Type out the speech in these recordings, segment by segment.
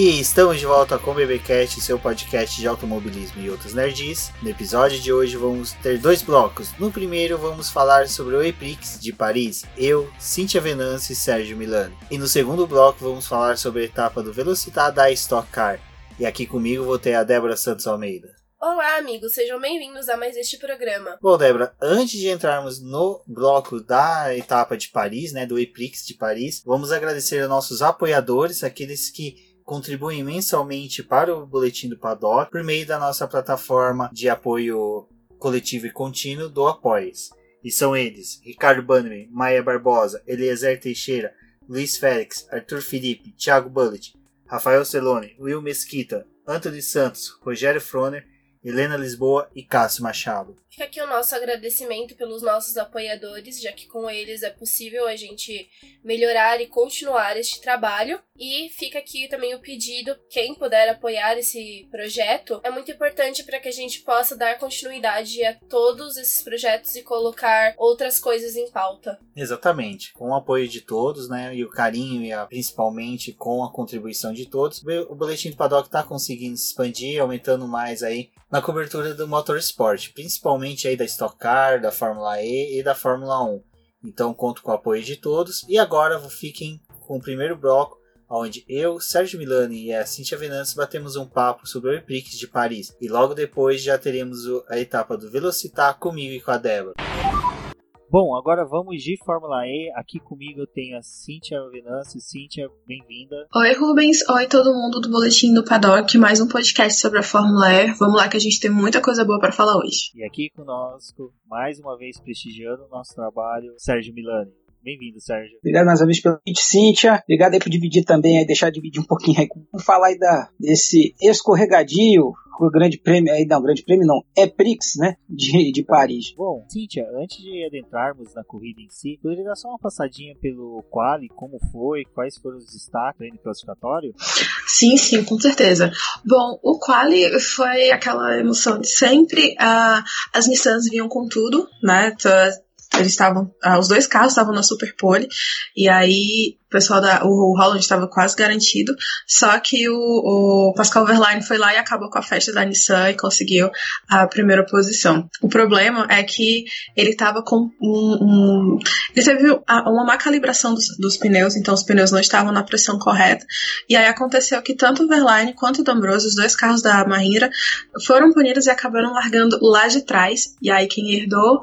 E estamos de volta com o BBcast, seu podcast de automobilismo e outros nerds. No episódio de hoje vamos ter dois blocos. No primeiro vamos falar sobre o EPRIX de Paris, eu, Cíntia Venance e Sérgio Milano. E no segundo bloco vamos falar sobre a etapa do Velocitar da Stock Car. E aqui comigo vou ter a Débora Santos Almeida. Olá, amigos, sejam bem-vindos a mais este programa. Bom, Débora, antes de entrarmos no bloco da etapa de Paris, né, do EPRIX de Paris, vamos agradecer aos nossos apoiadores, aqueles que contribuem mensalmente para o Boletim do Paddock por meio da nossa plataforma de apoio coletivo e contínuo do Apoies. E são eles: Ricardo Bannerman, Maia Barbosa, Eliezer Teixeira, Luiz Félix, Arthur Felipe, Thiago Bullet, Rafael Celone, Will Mesquita, Anthony Santos, Rogério Froner, Helena Lisboa e Cássio Machado. Fica aqui o nosso agradecimento pelos nossos apoiadores, já que com eles é possível a gente melhorar e continuar este trabalho. E fica aqui também o pedido, quem puder apoiar esse projeto, é muito importante para que a gente possa dar continuidade a todos esses projetos e colocar outras coisas em pauta. Exatamente, com o apoio de todos, né, e o carinho e a, principalmente com a contribuição de todos, o boletim do Paddock está conseguindo se expandir, aumentando mais aí na cobertura do motorsport, principalmente principalmente aí da Stock Car, da Fórmula E e da Fórmula 1. Então conto com o apoio de todos. E agora fiquem com o primeiro bloco, onde eu, Sérgio Milani e a Cintia Venantes batemos um papo sobre o EPRIX de Paris. E logo depois já teremos a etapa do Velocitar comigo e com a Débora. Bom, agora vamos de Fórmula E. Aqui comigo eu tenho a Cíntia Venâncio. Cíntia, bem-vinda. Oi, Rubens. Oi, todo mundo do Boletim do Paddock. Mais um podcast sobre a Fórmula E. Vamos lá que a gente tem muita coisa boa para falar hoje. E aqui conosco, mais uma vez prestigiando o nosso trabalho, Sérgio Milani. Bem-vindo, Sérgio. Obrigado mais uma vez pelo convite, Cíntia. Obrigado aí por dividir também, aí, deixar dividir um pouquinho aí. Vamos falar aí da, desse escorregadio o grande prêmio, aí não, grande prêmio não, é Prix, né, de, de Paris. Bom, Cíntia, antes de adentrarmos na corrida em si, poderia dar só uma passadinha pelo quali, como foi, quais foram os destaques no classificatório? Sim, sim, com certeza. Bom, o quali foi aquela emoção de sempre, uh, as Nissans vinham com tudo, né, eles estavam, ah, os dois carros estavam na Superpole, e aí o pessoal da, o Holland estava quase garantido, só que o, o Pascal Verlaine foi lá e acabou com a festa da Nissan e conseguiu a primeira posição. O problema é que ele estava com um, um, ele teve uma má calibração dos, dos, pneus, então os pneus não estavam na pressão correta, e aí aconteceu que tanto o Verlaine quanto o D'Ambrosio, os dois carros da Mahindra, foram punidos e acabaram largando lá de trás, e aí quem herdou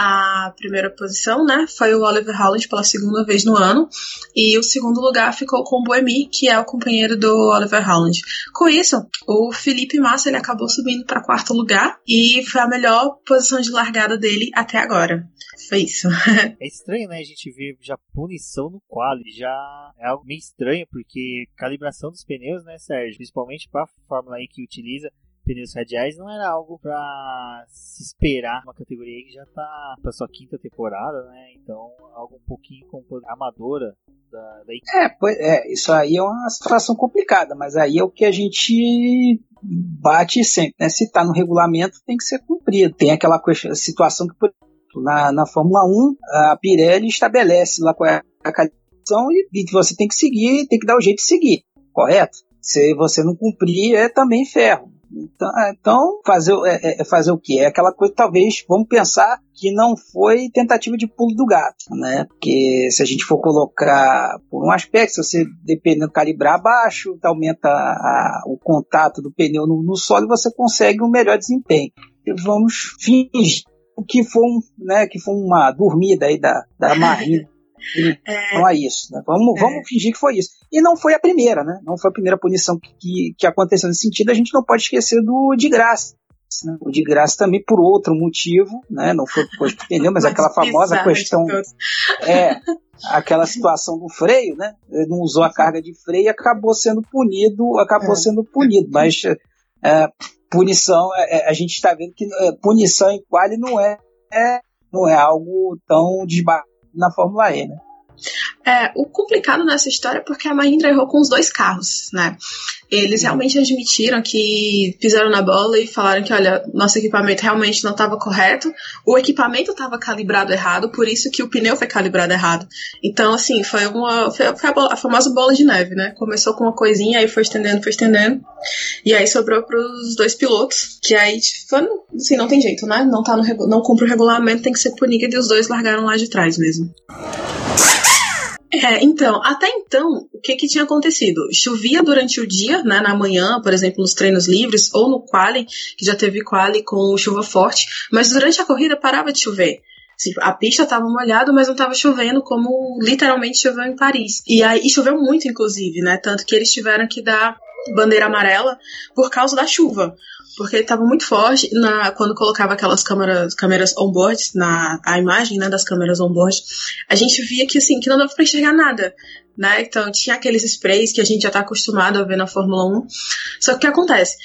a primeira posição, né, foi o Oliver Holland pela segunda vez no ano, e o segundo lugar ficou com o Boemi, que é o companheiro do Oliver Holland. Com isso, o Felipe Massa ele acabou subindo para quarto lugar e foi a melhor posição de largada dele até agora. Foi isso. é estranho, né? A gente ver já punição no quali, já é algo meio estranho porque calibração dos pneus, né, Sérgio, principalmente para a Fórmula E que utiliza pneus radiais não era algo para se esperar uma categoria que já tá para sua quinta temporada, né? Então, algo um pouquinho amadora da, da É, pois, é, isso aí é uma situação complicada, mas aí é o que a gente bate sempre, né? Se tá no regulamento, tem que ser cumprido. Tem aquela situação que, por exemplo, na, na Fórmula 1, a Pirelli estabelece lá qual é a calibração e, e você tem que seguir, tem que dar o jeito de seguir, correto? Se você não cumprir, é também ferro. Então, é, então fazer, é, é, é, fazer o quê? É aquela coisa, talvez, vamos pensar que não foi tentativa de pulo do gato, né? Porque se a gente for colocar por um aspecto, se você, dependendo, calibrar baixo, aumenta a, o contato do pneu no, no solo e você consegue um melhor desempenho. E vamos fingir que foi, um, né, que foi uma dormida aí da, da Marina então é isso, né? Vamos, é. vamos fingir que foi isso. E não foi a primeira, né? Não foi a primeira punição que, que, que aconteceu nesse sentido. A gente não pode esquecer do de graça. Né? O de graça também por outro motivo, né? Não foi por entendeu? Mas aquela famosa questão é aquela situação do freio, né? Ele não usou a carga de freio e acabou sendo punido, acabou é. sendo punido. Mas é, punição, é, é, a gente está vendo que é, punição em quali não é, não é algo tão desbarato na Fórmula E, né? É, o complicado nessa história é porque a Mahindra errou com os dois carros, né? Eles realmente admitiram que pisaram na bola e falaram que, olha, nosso equipamento realmente não estava correto, o equipamento estava calibrado errado, por isso que o pneu foi calibrado errado. Então, assim, foi uma foi a, bola, a famosa bola de neve, né? Começou com uma coisinha, aí foi estendendo, foi estendendo, e aí sobrou para os dois pilotos, que aí, tipo, assim, não tem jeito, né? Não, tá no, não cumpre o regulamento, tem que ser punido e os dois largaram lá de trás mesmo. É, então, até então, o que que tinha acontecido? Chovia durante o dia, né, na manhã, por exemplo, nos treinos livres, ou no quali, que já teve quali com chuva forte, mas durante a corrida parava de chover. Assim, a pista estava molhada, mas não estava chovendo como literalmente choveu em Paris. E aí e choveu muito, inclusive, né? Tanto que eles tiveram que dar bandeira amarela por causa da chuva porque ele estava muito forte na, quando colocava aquelas câmeras, câmeras on-board, na a imagem né, das câmeras on-board, a gente via que assim, que não dava para enxergar nada. Né? Então tinha aqueles sprays que a gente já está acostumado a ver na Fórmula 1. Só que o que acontece?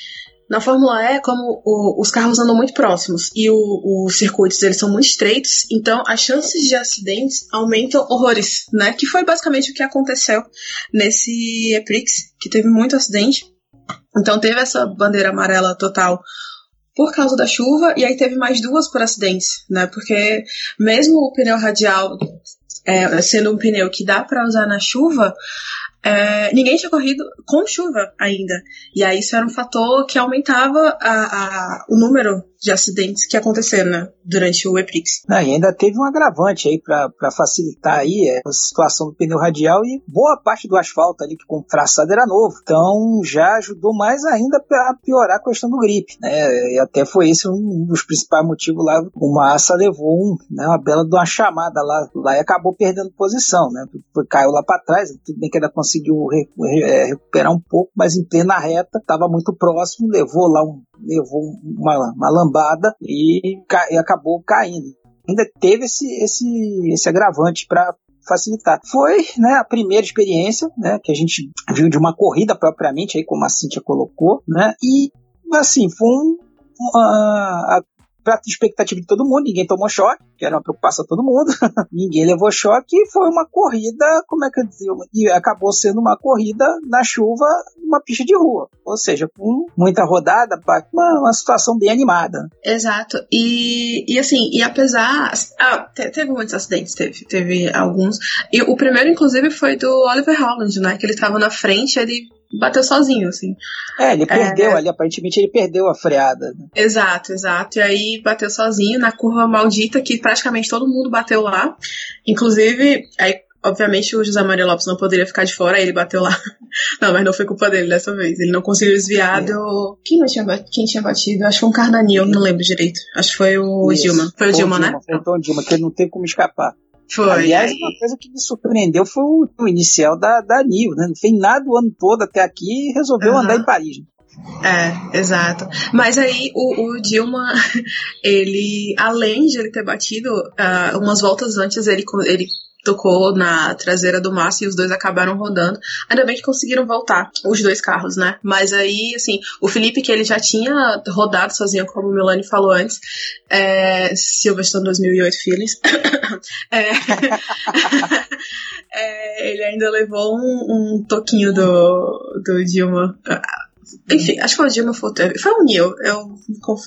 Na Fórmula E, como o, os carros andam muito próximos e o, os circuitos eles são muito estreitos, então as chances de acidentes aumentam horrores, né? Que foi basicamente o que aconteceu nesse Eprix, que teve muito acidente. Então teve essa bandeira amarela total por causa da chuva, e aí teve mais duas por acidentes, né? Porque mesmo o pneu radial é, sendo um pneu que dá para usar na chuva, é, ninguém tinha corrido com chuva ainda. E aí isso era um fator que aumentava a, a, o número de acidentes que aconteceram né, durante o EPRIX. Ah, e ainda teve um agravante aí para facilitar aí é, a situação do pneu radial e boa parte do asfalto ali que com traçado era novo. Então já ajudou mais ainda para piorar a questão do grip. Né? E até foi esse um dos principais motivos lá. O Massa levou um, né, uma bela de uma chamada lá, lá e acabou perdendo posição. Né? Caiu lá para trás, tudo bem que ainda conseguiu é, recuperar um pouco, mas em plena reta, estava muito próximo, levou lá um, levou uma, uma lambada e, e acabou caindo. Ainda teve esse, esse, esse agravante para facilitar. Foi né, a primeira experiência né, que a gente viu de uma corrida propriamente, aí como a Cintia colocou, né, e assim, foi um, a pra expectativa de todo mundo, ninguém tomou choque, que era uma preocupação de todo mundo, ninguém levou choque e foi uma corrida, como é que eu dizer, e acabou sendo uma corrida na chuva, numa pista de rua, ou seja, com muita rodada, uma, uma situação bem animada. Exato, e, e assim, e apesar, ah, teve muitos acidentes, teve, teve alguns, e o primeiro inclusive foi do Oliver Holland, né, que ele estava na frente, ele bateu sozinho, assim. É, ele perdeu é... ali, aparentemente ele perdeu a freada. Né? Exato, exato. E aí bateu sozinho na curva maldita que praticamente todo mundo bateu lá. Inclusive, aí obviamente o José Maria Lopes não poderia ficar de fora, aí ele bateu lá. Não, mas não foi culpa dele dessa vez. Ele não conseguiu desviar é. do. Quem, não tinha, quem tinha batido? Acho que foi um Cardanil, não lembro direito. Acho que foi o Isso. Dilma. Foi o Dilma, Dilma, né? Foi o Dilma, que ele não tem como escapar. Foi. Aliás, uma coisa que me surpreendeu foi o, o inicial da, da Nil, né? Não fez nada o ano todo até aqui e resolveu uhum. andar em Paris. É, exato. Mas aí o, o, Dilma, ele, além de ele ter batido uh, umas voltas antes, ele, ele tocou na traseira do Massa e os dois acabaram rodando. Ainda bem que conseguiram voltar, os dois carros, né? Mas aí, assim, o Felipe, que ele já tinha rodado sozinho, como o Milani falou antes, é, Silverstone 2008 Phillies, é, é, ele ainda levou um, um toquinho do, do Dilma enfim, acho que foi o Dilma foi, foi o Neil. Eu,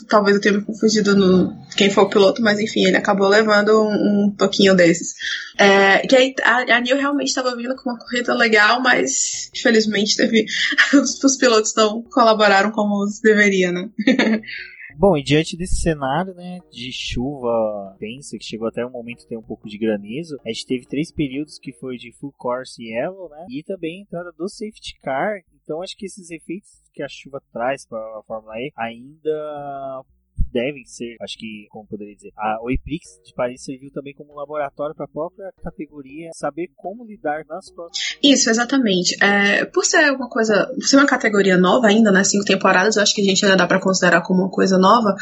talvez eu tenha me confundido no quem foi o piloto, mas enfim, ele acabou levando um, um pouquinho desses. É, que aí, a, a Neil realmente estava vindo com uma corrida legal, mas infelizmente teve os, os pilotos não colaboraram como deveria, né? Bom, e diante desse cenário, né, de chuva tensa, que chegou até um momento ter um pouco de granizo, a gente teve três períodos que foi de full course yellow, né, e também a entrada do safety car. Então acho que esses efeitos que a chuva traz para a Fórmula E ainda devem ser, acho que, como poderia dizer, a, o EPRIX de Paris serviu também como um laboratório para a própria categoria saber como lidar nas próximas. Isso, exatamente. É, por ser uma coisa, por ser uma categoria nova ainda, né, cinco temporadas, eu acho que a gente ainda dá para considerar como uma coisa nova,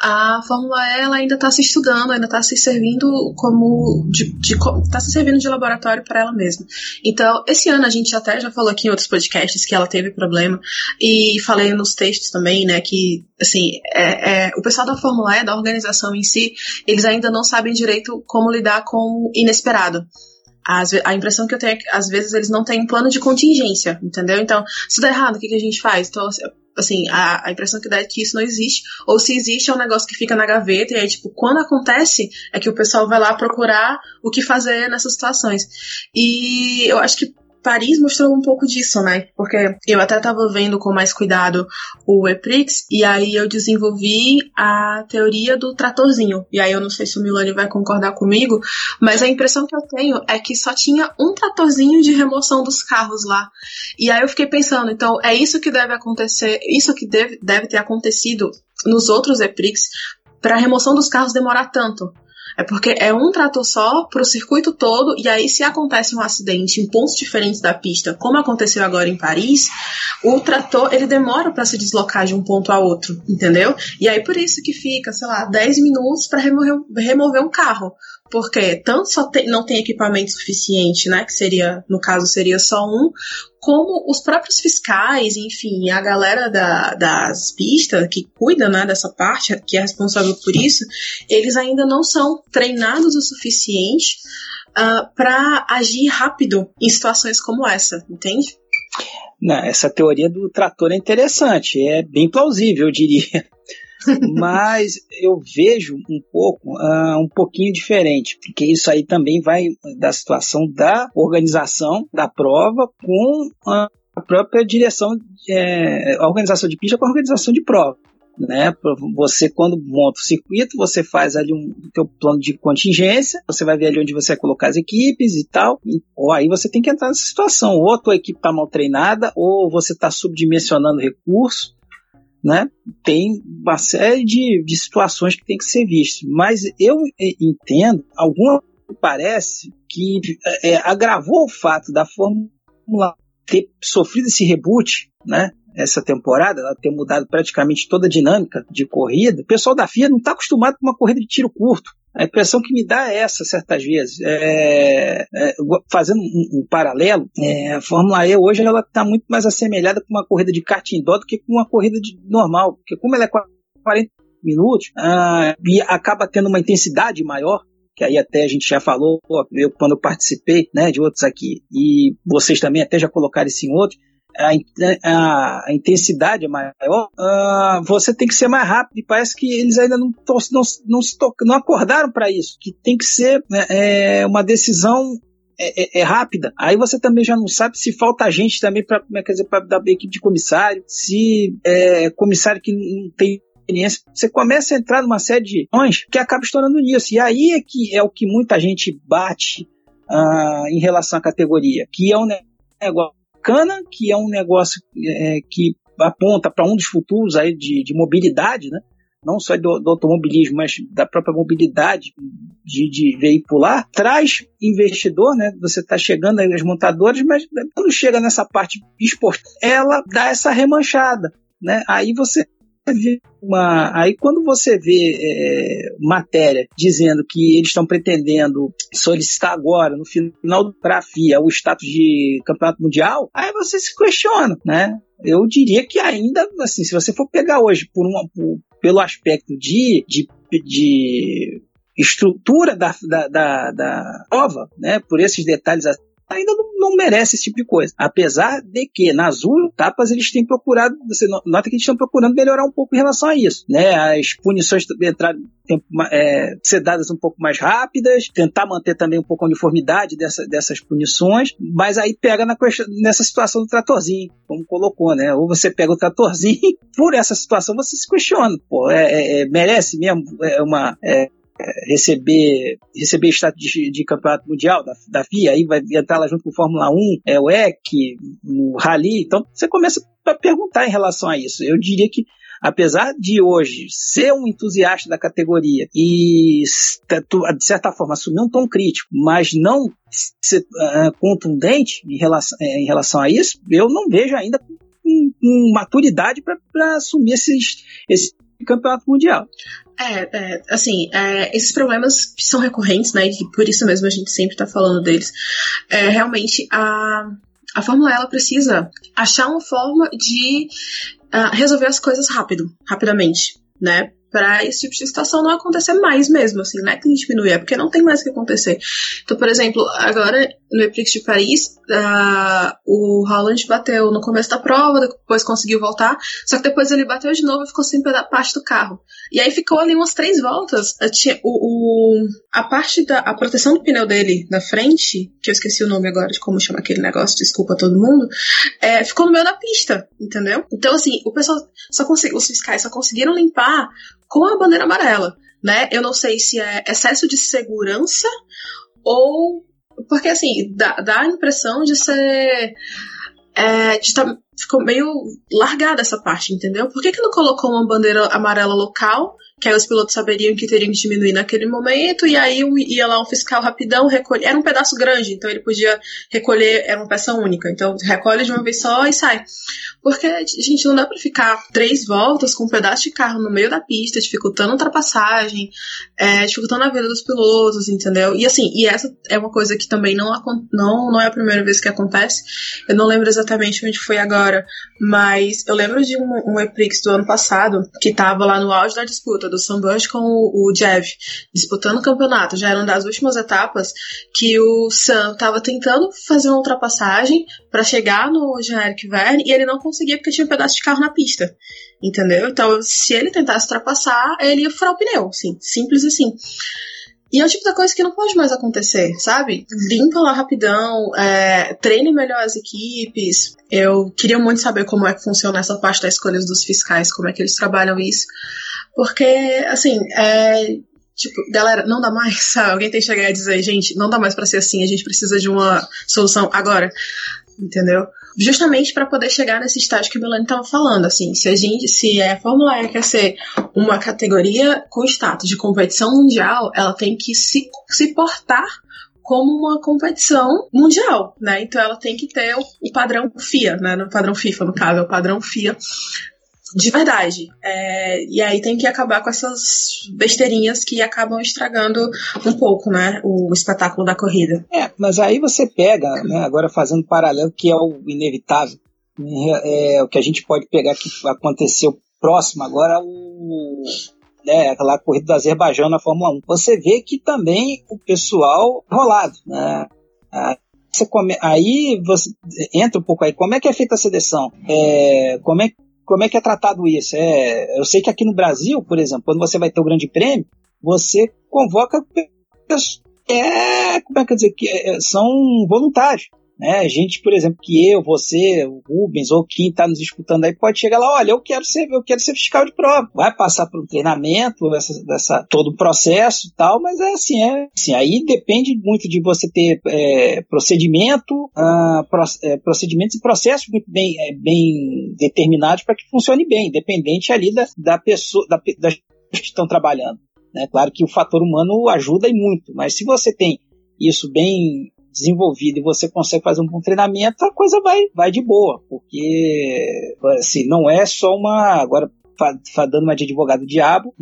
a Fórmula E ela ainda está se estudando, ainda está se servindo como, de, de, tá se servindo de laboratório para ela mesma. Então, esse ano a gente até já falou aqui em outros podcasts que ela teve problema, e falei nos textos também, né, que, assim, é, é o pessoal da Fórmula E, da organização em si, eles ainda não sabem direito como lidar com o inesperado. As, a impressão que eu tenho é que às vezes eles não têm um plano de contingência, entendeu? Então, se der errado, o que, que a gente faz? Então, assim, a, a, impressão que dá é que isso não existe, ou se existe é um negócio que fica na gaveta, e aí, tipo, quando acontece, é que o pessoal vai lá procurar o que fazer nessas situações. E eu acho que Paris mostrou um pouco disso, né? Porque eu até estava vendo com mais cuidado o Eprix e aí eu desenvolvi a teoria do tratorzinho. E aí eu não sei se o Milani vai concordar comigo, mas a impressão que eu tenho é que só tinha um tratorzinho de remoção dos carros lá. E aí eu fiquei pensando, então é isso que deve acontecer, isso que deve, deve ter acontecido nos outros Eprix para a remoção dos carros demorar tanto. É porque é um trator só para o circuito todo, e aí, se acontece um acidente em pontos diferentes da pista, como aconteceu agora em Paris, o trator ele demora para se deslocar de um ponto a outro, entendeu? E aí, por isso que fica, sei lá, 10 minutos para remover, remover um carro porque tanto só não tem equipamento suficiente, né, que seria, no caso, seria só um, como os próprios fiscais, enfim, a galera da, das pistas que cuida né, dessa parte, que é responsável por isso, eles ainda não são treinados o suficiente uh, ah, para agir rápido em situações como essa, entende? Não, essa teoria do trator é interessante, é bem plausível, eu diria. Mas eu vejo um pouco, uh, um pouquinho diferente, porque isso aí também vai da situação da organização da prova com a própria direção, é, a organização de pista com a organização de prova. Né? Você quando monta o circuito, você faz ali um teu plano de contingência, você vai ver ali onde você vai colocar as equipes e tal. E, ou aí você tem que entrar nessa situação, ou a tua equipe está mal treinada, ou você está subdimensionando recursos, né? Tem uma série de, de situações que tem que ser vistas. Mas eu entendo, alguma parece que é, agravou o fato da Fórmula ter sofrido esse reboot, né? Essa temporada, ela ter mudado praticamente toda a dinâmica de corrida. O pessoal da FIA não está acostumado com uma corrida de tiro curto. A impressão que me dá é essa, certas vezes. É, é, fazendo um, um paralelo, é, a Fórmula E hoje ela está muito mais assemelhada com uma corrida de kart indoor do que com uma corrida de, normal. Porque como ela é 40 minutos ah, e acaba tendo uma intensidade maior, que aí até a gente já falou, eu quando eu participei né, de outros aqui, e vocês também até já colocaram isso em outros, a, a, a, intensidade é maior, uh, você tem que ser mais rápido. E parece que eles ainda não, não, não, não acordaram para isso. Que tem que ser né, é, uma decisão é, é, é, rápida. Aí você também já não sabe se falta gente também para é dar equipe de comissário, se é comissário que não tem experiência. Você começa a entrar numa série de questões que acaba estourando nisso. E aí é que é o que muita gente bate uh, em relação à categoria, que é um negócio bacana, que é um negócio é, que aponta para um dos futuros aí de, de mobilidade, né? não só do, do, automobilismo, mas da própria mobilidade de, de veicular, traz investidor, né? Você está chegando aí as montadoras, mas quando chega nessa parte esportiva, ela dá essa remanchada, né? Aí você uma. Aí quando você vê é, matéria dizendo que eles estão pretendendo solicitar agora, no final do FIA, o status de campeonato mundial, aí você se questiona, né? Eu diria que ainda, assim, se você for pegar hoje por uma, por, pelo aspecto de, de, de estrutura da, da, da, da prova, né, por esses detalhes ainda não, não, merece esse tipo de coisa. Apesar de que nas etapas eles têm procurado, você nota que eles estão procurando melhorar um pouco em relação a isso. Né? As punições entrar, é, ser dadas um pouco mais rápidas, tentar manter também um pouco a uniformidade dessa, dessas punições, mas aí pega na, nessa situação do tratorzinho, como colocou, né? Ou você pega o tratorzinho, por essa situação você se questiona, pô, é, é, é merece mesmo é uma é, receber receber status de, de, campeonato mundial da, da FIA, aí vai entrar lá junto com Fórmula 1, é, o EC, o Rally, então você começa a perguntar em relação a isso. Eu diria que apesar de hoje ser um entusiasta da categoria e, de certa forma, assumir um tom crítico, mas não ser uh, contundente em relação, uh, em relação a isso, eu não vejo ainda com, com maturidade para assumir esses, esse campeonato mundial. É, é assim, é, esses problemas são recorrentes, né? E por isso mesmo a gente sempre tá falando deles. É, realmente, a, a Fórmula ela precisa achar uma forma de uh, resolver as coisas rápido, rapidamente, né? Para esse tipo de situação não acontecer mais mesmo, assim, não é que diminui, é porque não tem mais o que acontecer. Então, por exemplo, agora no Eprix de Paris, uh, o Holland bateu no começo da prova, depois conseguiu voltar, só que depois ele bateu de novo e ficou sem parte do carro. E aí ficou ali umas três voltas, tinha, o, o, a parte da a proteção do pneu dele na frente, que eu esqueci o nome agora de como chama aquele negócio, desculpa todo mundo, é, ficou no meio da pista, entendeu? Então, assim, o pessoal só conseguiu, os fiscais só conseguiram limpar com a bandeira amarela, né? Eu não sei se é excesso de segurança ou. Porque, assim, dá, dá a impressão de ser. É, de tá, ficou meio largada essa parte, entendeu? Por que, que não colocou uma bandeira amarela local que aí os pilotos saberiam que teriam que diminuir naquele momento, e aí ia lá um fiscal rapidão, recolher. Era um pedaço grande, então ele podia recolher, era uma peça única, então recolhe de uma vez só e sai. Porque, gente, não dá pra ficar três voltas com um pedaço de carro no meio da pista, dificultando a ultrapassagem, é, dificultando a vida dos pilotos, entendeu? E assim, e essa é uma coisa que também não, não, não é a primeira vez que acontece. Eu não lembro exatamente onde foi agora, mas eu lembro de um, um Eprix do ano passado, que tava lá no auge da disputa do Sunburst com o, o Jev, disputando o campeonato. Já eram das últimas etapas que o Sam tava tentando fazer uma ultrapassagem para chegar no Jean-Eric Verne e ele não conseguia porque tinha um pedaço de carro na pista. Entendeu? Então, se ele tentasse ultrapassar, ele ia furar o pneu, assim, simples assim. E é o tipo da coisa que não pode mais acontecer, sabe? Limpa lá rapidão, é, treine melhor as equipes. Eu queria muito saber como é que funciona essa parte das escolhas dos fiscais, como é que eles trabalham isso. Porque, assim, é, tipo, galera, não dá mais, sabe? Alguém tem que chegar e dizer, gente, não dá mais para ser assim, a gente precisa de uma solução agora, entendeu? Justamente para poder chegar nesse estágio que o Melanie estava falando, assim, se a gente, se a Fórmula E quer ser uma categoria com status de competição mundial, ela tem que se, se portar como uma competição mundial, né? Então ela tem que ter o, o padrão FIA, né? No padrão FIFA, no caso, é o padrão FIA de verdade. É, e aí tem que acabar com essas besteirinhas que acabam estragando um pouco, né, o espetáculo da corrida. É, mas aí você pega, né, agora fazendo paralelo, que é o inevitável, né, é, o que a gente pode pegar que aconteceu próximo agora, o né, aquela corrida do Azerbaijão na Fórmula 1. Você vê que também o pessoal rolado, né? Você come... Aí você entra um pouco aí. Como é que é feita a seleção? É... Como é como é que é tratado isso? É, eu sei que aqui no Brasil, por exemplo, quando você vai ter o Grande Prêmio, você convoca é, como é que eu dizer, que é, são voluntários. Né? Gente, por exemplo, que eu, você, o Rubens ou quem está nos disputando aí pode chegar lá, olha, eu quero ser, eu quero ser fiscal de prova. Vai passar por um treinamento, essa, todo o processo e tal, mas é assim, é assim, aí depende muito de você ter é, procedimento, ah, pro, é, procedimentos e processos muito bem, é, bem determinados para que funcione bem, independente ali da, da pessoa, da, das que estão trabalhando. Né? Claro que o fator humano ajuda e muito, mas se você tem isso bem desenvolvido e você consegue fazer um bom treinamento, a coisa vai, vai de boa, porque assim, não é só uma. Agora, dando uma de advogado diabo,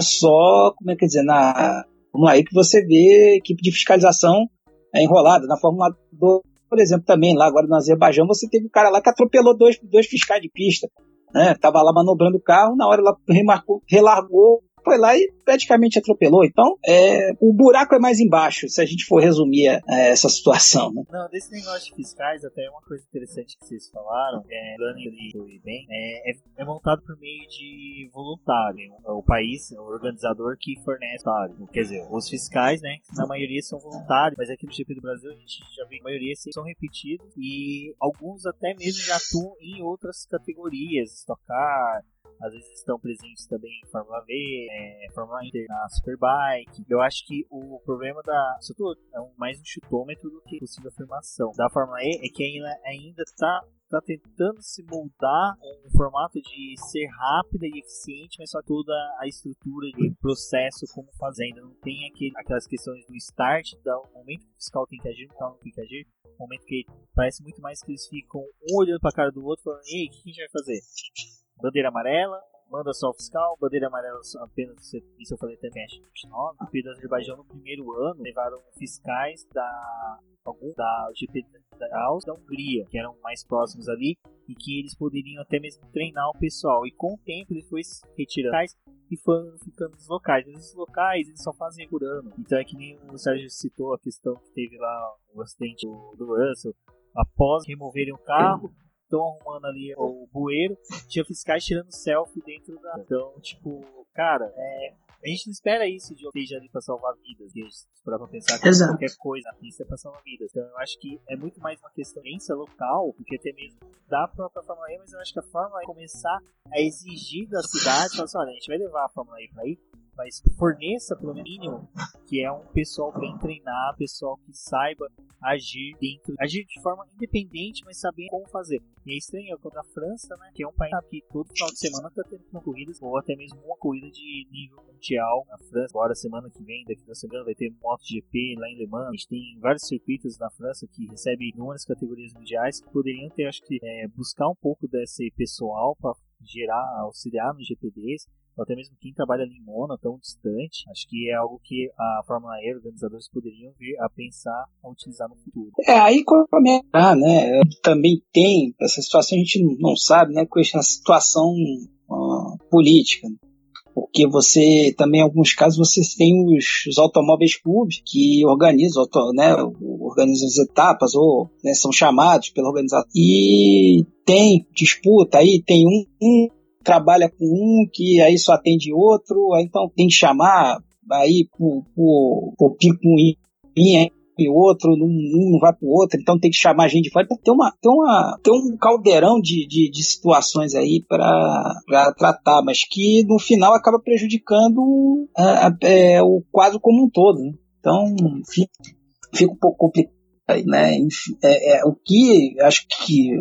só, como é que dizer, na. Vamos aí que você vê equipe de fiscalização é enrolada. Na Fórmula 2, por exemplo, também, lá agora no Azerbaijão, você teve um cara lá que atropelou dois, dois fiscais de pista. Né? Tava lá manobrando o carro, na hora ela remarcou, relargou foi lá e praticamente atropelou. Então, é, o buraco é mais embaixo, se a gente for resumir é, essa situação. Né? Não, desse negócio de fiscais, até uma coisa interessante que vocês falaram, é, e bem, é, é, é, montado por meio de voluntário. É o país, é o organizador que fornece voluntário. Quer dizer, os fiscais, né, na maioria são voluntários, mas aqui no GP do Brasil a gente já vê a maioria são repetidos e alguns até mesmo já atuam em outras categorias, estocar, às vezes estão presentes também em Fórmula V, é, Fórmula Inter na Superbike. Eu acho que o problema da. Isso tudo é um, mais um chutômetro do que possível afirmação da Fórmula E é que ainda, ainda está tá tentando se moldar um formato de ser rápida e eficiente, mas só toda a estrutura de processo como fazenda. Não tem aquele, aquelas questões do start, do momento que o fiscal tem que agir, o fiscal não tem que agir, momento que parece muito mais que eles ficam um olhando para a cara do outro falando, ei, o que a gente vai fazer? Bandeira amarela, manda só o fiscal, bandeira amarela apenas, isso eu falei também, acho que no GP do Azerbaijão no primeiro ano levaram fiscais da algum da GP da Áustria da Hungria, que eram mais próximos ali, e que eles poderiam até mesmo treinar o pessoal. E com o tempo ele foi retirando e foram ficando nos locais. Mas esses locais eles só fazem por ano. Então é que nem o Sérgio citou a questão que teve lá o acidente do, do Russell. Após removerem o carro, estão arrumando ali o bueiro, tinha fiscais tirando selfie dentro da. Então, tipo, cara, é, a gente não espera isso de esteja ali pra salvar vidas. E para pra pensar que Exato. qualquer coisa isso é pra salvar vidas. Então eu acho que é muito mais uma questão de local, porque até mesmo da própria Fórmula E, mas eu acho que a Fórmula E começar a exigir da cidade, falar assim, olha, a gente vai levar a Fórmula E pra aí, mas forneça pelo mínimo que é um pessoal bem treinado, pessoal que saiba agir dentro, agir de forma independente, mas sabendo como fazer. E é estranho quando a França, né, que é um país que todo final de semana está tendo uma corrida, ou até mesmo uma corrida de nível mundial na França. Agora, semana que vem, daqui da semana, vai ter MotoGP lá em Le Mans. A gente tem vários circuitos na França que recebem inúmeras categorias mundiais que poderiam ter, acho que, é, buscar um pouco desse pessoal para gerar, auxiliar nos GPDs ou até mesmo quem trabalha ali em Mona, tão distante, acho que é algo que a Fórmula E, organizadores poderiam vir a pensar a utilizar no futuro. É, aí começa, ah, né, também tem, essa situação a gente não sabe, né, com essa situação uh, política, porque você também em alguns casos você tem os, os automóveis clubes que organizam, né, organizam as etapas ou né, são chamados pela organização. E tem disputa aí, tem um, um trabalha com um que aí só atende outro, aí então tem que chamar aí por, por, por e outro, um não vai pro outro, então tem que chamar a gente de fora. Então tem, uma, tem, uma, tem um caldeirão de, de, de situações aí para tratar, mas que no final acaba prejudicando a, a, é, o quadro como um todo. Né? Então fica, fica um pouco complicado. Né? É, é, o que acho que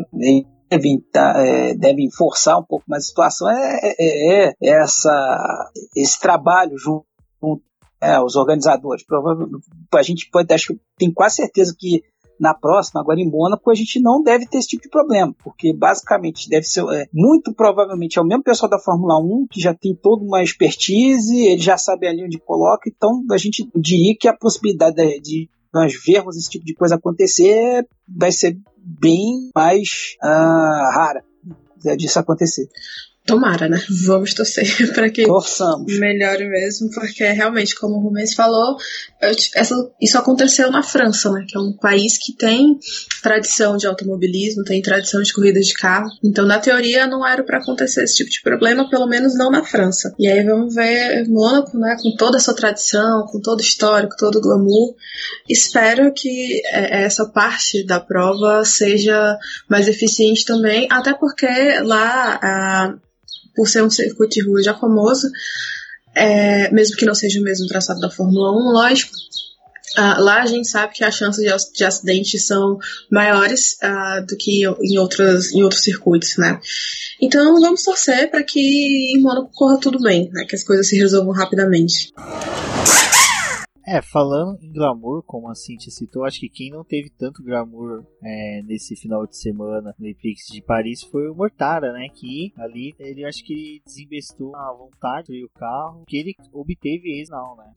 devem, tá, é, devem forçar um pouco mais a situação é, é, é essa, esse trabalho junto com é, os organizadores. Provavelmente, a gente pode, acho que tem quase certeza que na próxima, agora em Mônaco, a gente não deve ter esse tipo de problema, porque basicamente deve ser, é, muito provavelmente é o mesmo pessoal da Fórmula 1 que já tem toda uma expertise, ele já sabe ali onde coloca, então a gente diria que a possibilidade de, de nós vermos esse tipo de coisa acontecer vai ser bem mais uh, rara disso acontecer. Tomara, né? Vamos torcer para que Torçamos. melhore mesmo, porque realmente, como o Rubens falou, eu, essa, isso aconteceu na França, né? Que é um país que tem tradição de automobilismo, tem tradição de corridas de carro. Então, na teoria, não era para acontecer esse tipo de problema, pelo menos não na França. E aí vamos ver Mônaco, né? Com toda a sua tradição, com todo o histórico, todo o glamour. Espero que é, essa parte da prova seja mais eficiente também, até porque lá a por ser um circuito de rua já famoso, é, mesmo que não seja o mesmo traçado da Fórmula 1, lógico. Uh, lá a gente sabe que as chances de, de acidentes são maiores uh, do que em, outros, em outros circuitos, né? Então vamos torcer para que em Mônaco corra tudo bem, né? Que as coisas se resolvam rapidamente. É, falando em glamour, como a Cintia citou, acho que quem não teve tanto glamour é, nesse final de semana no Epix de Paris foi o Mortara, né? Que ali ele acho que ele desinvestiu a vontade de o carro, que ele obteve ex não, né?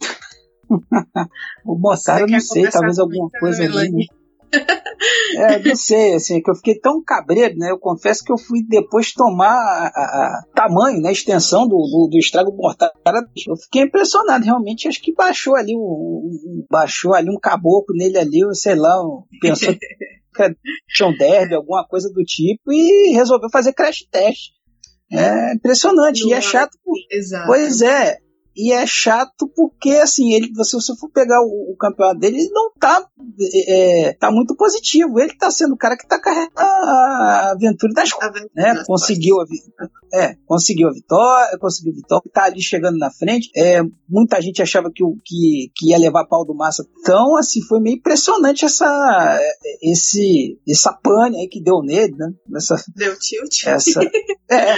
o Mortara, eu não sei, talvez alguma coisa ali, né? É, não sei, assim, é que eu fiquei tão cabreiro, né? Eu confesso que eu fui depois tomar a, a, a tamanho, né? Extensão do, do, do estrago mortal. Eu fiquei impressionado, realmente. Acho que baixou ali um, um baixou ali um caboclo nele ali, sei lá, um, pensou que tinha um derby, alguma coisa do tipo, e resolveu fazer crash test. É impressionante, e é chato. Exato. Pois é, e é chato porque, assim, ele, se você for pegar o, o campeonato dele, ele não tá, é, tá muito positivo. Ele tá sendo o cara que tá carregando a aventura das coisas, né? Conseguiu a, é, conseguiu a vitória, conseguiu a vitória, tá ali chegando na frente. É, muita gente achava que, que, que ia levar pau do Massa. Então, assim, foi meio impressionante essa, esse, essa pane aí que deu nele, né? Essa, deu tilt. Essa, é,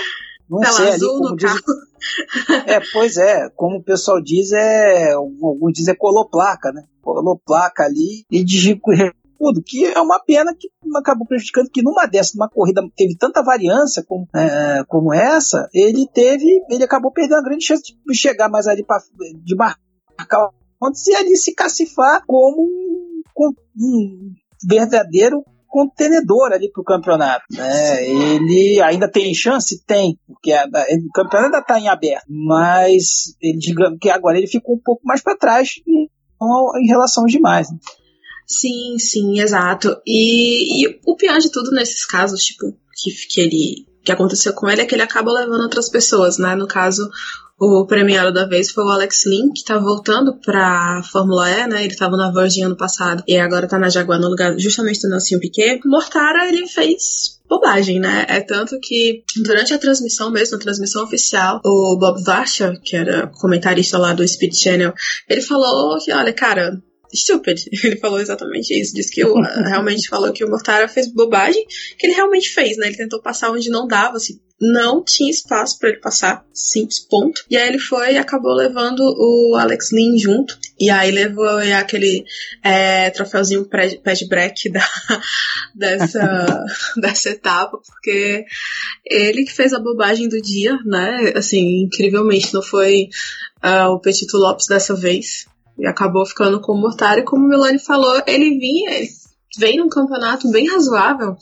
não Tela sei azul ali no como diz, carro. é, pois é, como o pessoal diz, é. Alguns dizem é colou placa, né? Colou placa ali e digicou tudo, que é uma pena que acabou prejudicando que numa dessas, numa corrida teve tanta variância como, é, como essa, ele teve, ele acabou perdendo a grande chance de chegar mais ali pra, de marcar pontos e ali se cacifar como um, um verdadeiro contenedor ali pro campeonato. Né? Ele ainda tem chance? Tem, porque a, o campeonato ainda está em aberto, mas ele, digamos que agora ele ficou um pouco mais para trás em, em relação aos demais. Né? Sim, sim, exato. E, e, o pior de tudo nesses casos, tipo, que, que ele que aconteceu com ele é que ele acaba levando outras pessoas, né? No caso, o premiado da vez foi o Alex Lynn, que tá voltando pra Fórmula E, né? Ele tava na Virgin ano passado e agora tá na Jaguar no lugar justamente do Nelson Piquet. Mortara, ele fez bobagem, né? É tanto que durante a transmissão mesmo, a transmissão oficial, o Bob Varsha, que era comentarista lá do Speed Channel, ele falou que, olha, cara, stupid. Ele falou exatamente isso. Disse que o, realmente falou que o Mortara fez bobagem, que ele realmente fez, né? Ele tentou passar onde não dava, assim, não tinha espaço para ele passar, simples ponto. E aí ele foi e acabou levando o Alex Lynn junto. E aí levou aquele é, troféuzinho pad break da, dessa, dessa etapa, porque ele que fez a bobagem do dia, né? Assim, incrivelmente, não foi uh, o Petito Lopes dessa vez. E acabou ficando com o Mortari. Como o Milani falou, ele vinha, ele vem num campeonato bem razoável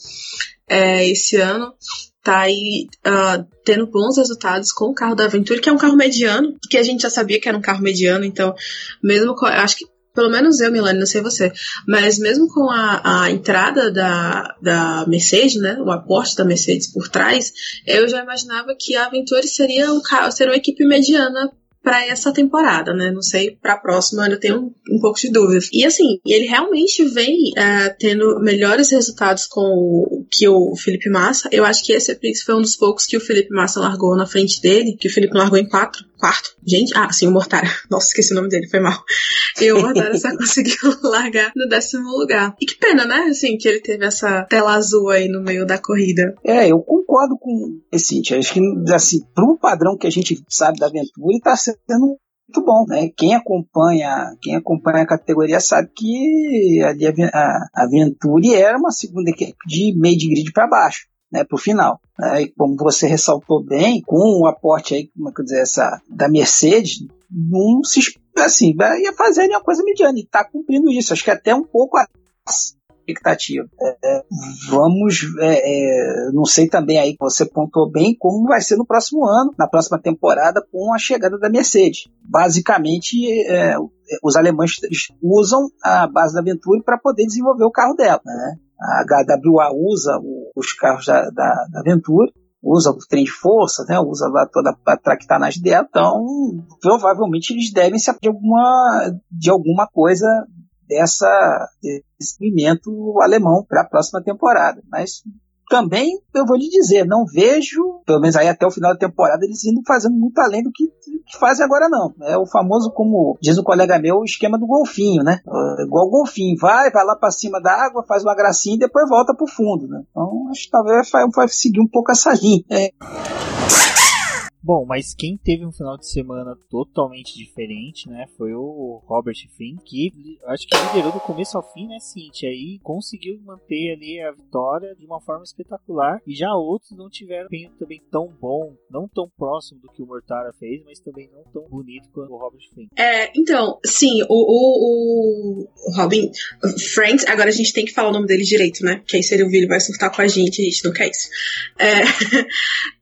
é, esse ano tá aí uh, tendo bons resultados com o carro da Aventura, que é um carro mediano, que a gente já sabia que era um carro mediano, então, mesmo com, acho que pelo menos eu, Milani, não sei você, mas mesmo com a, a entrada da, da Mercedes, né, o aporte da Mercedes por trás, eu já imaginava que a Aventura seria um seria uma equipe mediana para essa temporada, né? Não sei, para a próxima eu tenho um, um, pouco de dúvidas. E assim, ele realmente vem uh, tendo melhores resultados com o, que o Felipe Massa. Eu acho que esse foi um dos poucos que o Felipe Massa largou na frente dele, que o Felipe largou em quatro, quarto. Gente, ah, sim, o Mortara. Nossa, esqueci o nome dele, foi mal. E o Mortara só conseguiu largar no décimo lugar. E que pena, né? Assim, que ele teve essa tela azul aí no meio da corrida. É, eu concordo com esse, acho que assim, pro padrão que a gente sabe da aventura, ele tá sendo muito bom, né? Quem acompanha, quem acompanha a categoria sabe que ali a, a Venturi era uma segunda equipe de meio de grid para baixo. Né, para o final. Né, e como você ressaltou bem, com o aporte aí, como é que dizer, essa, da Mercedes, não se assim, ia fazer uma coisa mediana e está cumprindo isso. Acho que até um pouco expectativa. É, é, vamos, é, é, não sei também aí, você pontuou bem como vai ser no próximo ano, na próxima temporada, com a chegada da Mercedes. Basicamente, é, os alemães usam a base da Venturi para poder desenvolver o carro dela. Né? A HWA usa os carros da, da, da usa o trem de força, né? usa lá toda a traquetanagem dela, então provavelmente eles devem se de alguma, de alguma coisa dessa, desse movimento alemão para a próxima temporada. Mas também eu vou lhe dizer, não vejo, pelo menos aí até o final da temporada, eles indo fazendo muito além do que, que fazem agora, não. É o famoso, como diz um colega meu, o esquema do golfinho, né? É igual o golfinho, vai, vai lá para cima da água, faz uma gracinha e depois volta pro fundo, né? Então acho que talvez vai, vai seguir um pouco essa linha. É. Bom, mas quem teve um final de semana totalmente diferente, né, foi o Robert Finn, que acho que liderou do começo ao fim, né, Cintia, aí conseguiu manter ali a vitória de uma forma espetacular, e já outros não tiveram empenho também tão bom, não tão próximo do que o Mortara fez, mas também não tão bonito quanto o Robert Finn. É, então, sim, o, o, o Robin Franks, agora a gente tem que falar o nome dele direito, né, que aí se ele ouvir ele vai surtar com a gente, a gente não quer isso. É,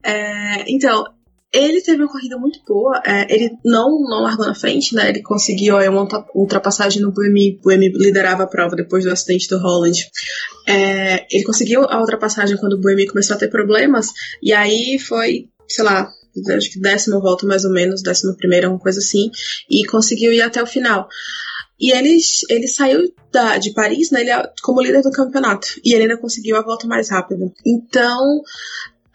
é, então, ele teve uma corrida muito boa. É, ele não, não largou na frente, né? Ele conseguiu ó, uma ultrapassagem no Buemi. Buemi liderava a prova depois do acidente do Holland. É, ele conseguiu a ultrapassagem quando o Buemi começou a ter problemas. E aí foi, sei lá, acho que décima volta mais ou menos, décima primeira, uma coisa assim. E conseguiu ir até o final. E ele, ele saiu da, de Paris, né, ele, é como líder do campeonato. E ele ainda conseguiu a volta mais rápida. Então,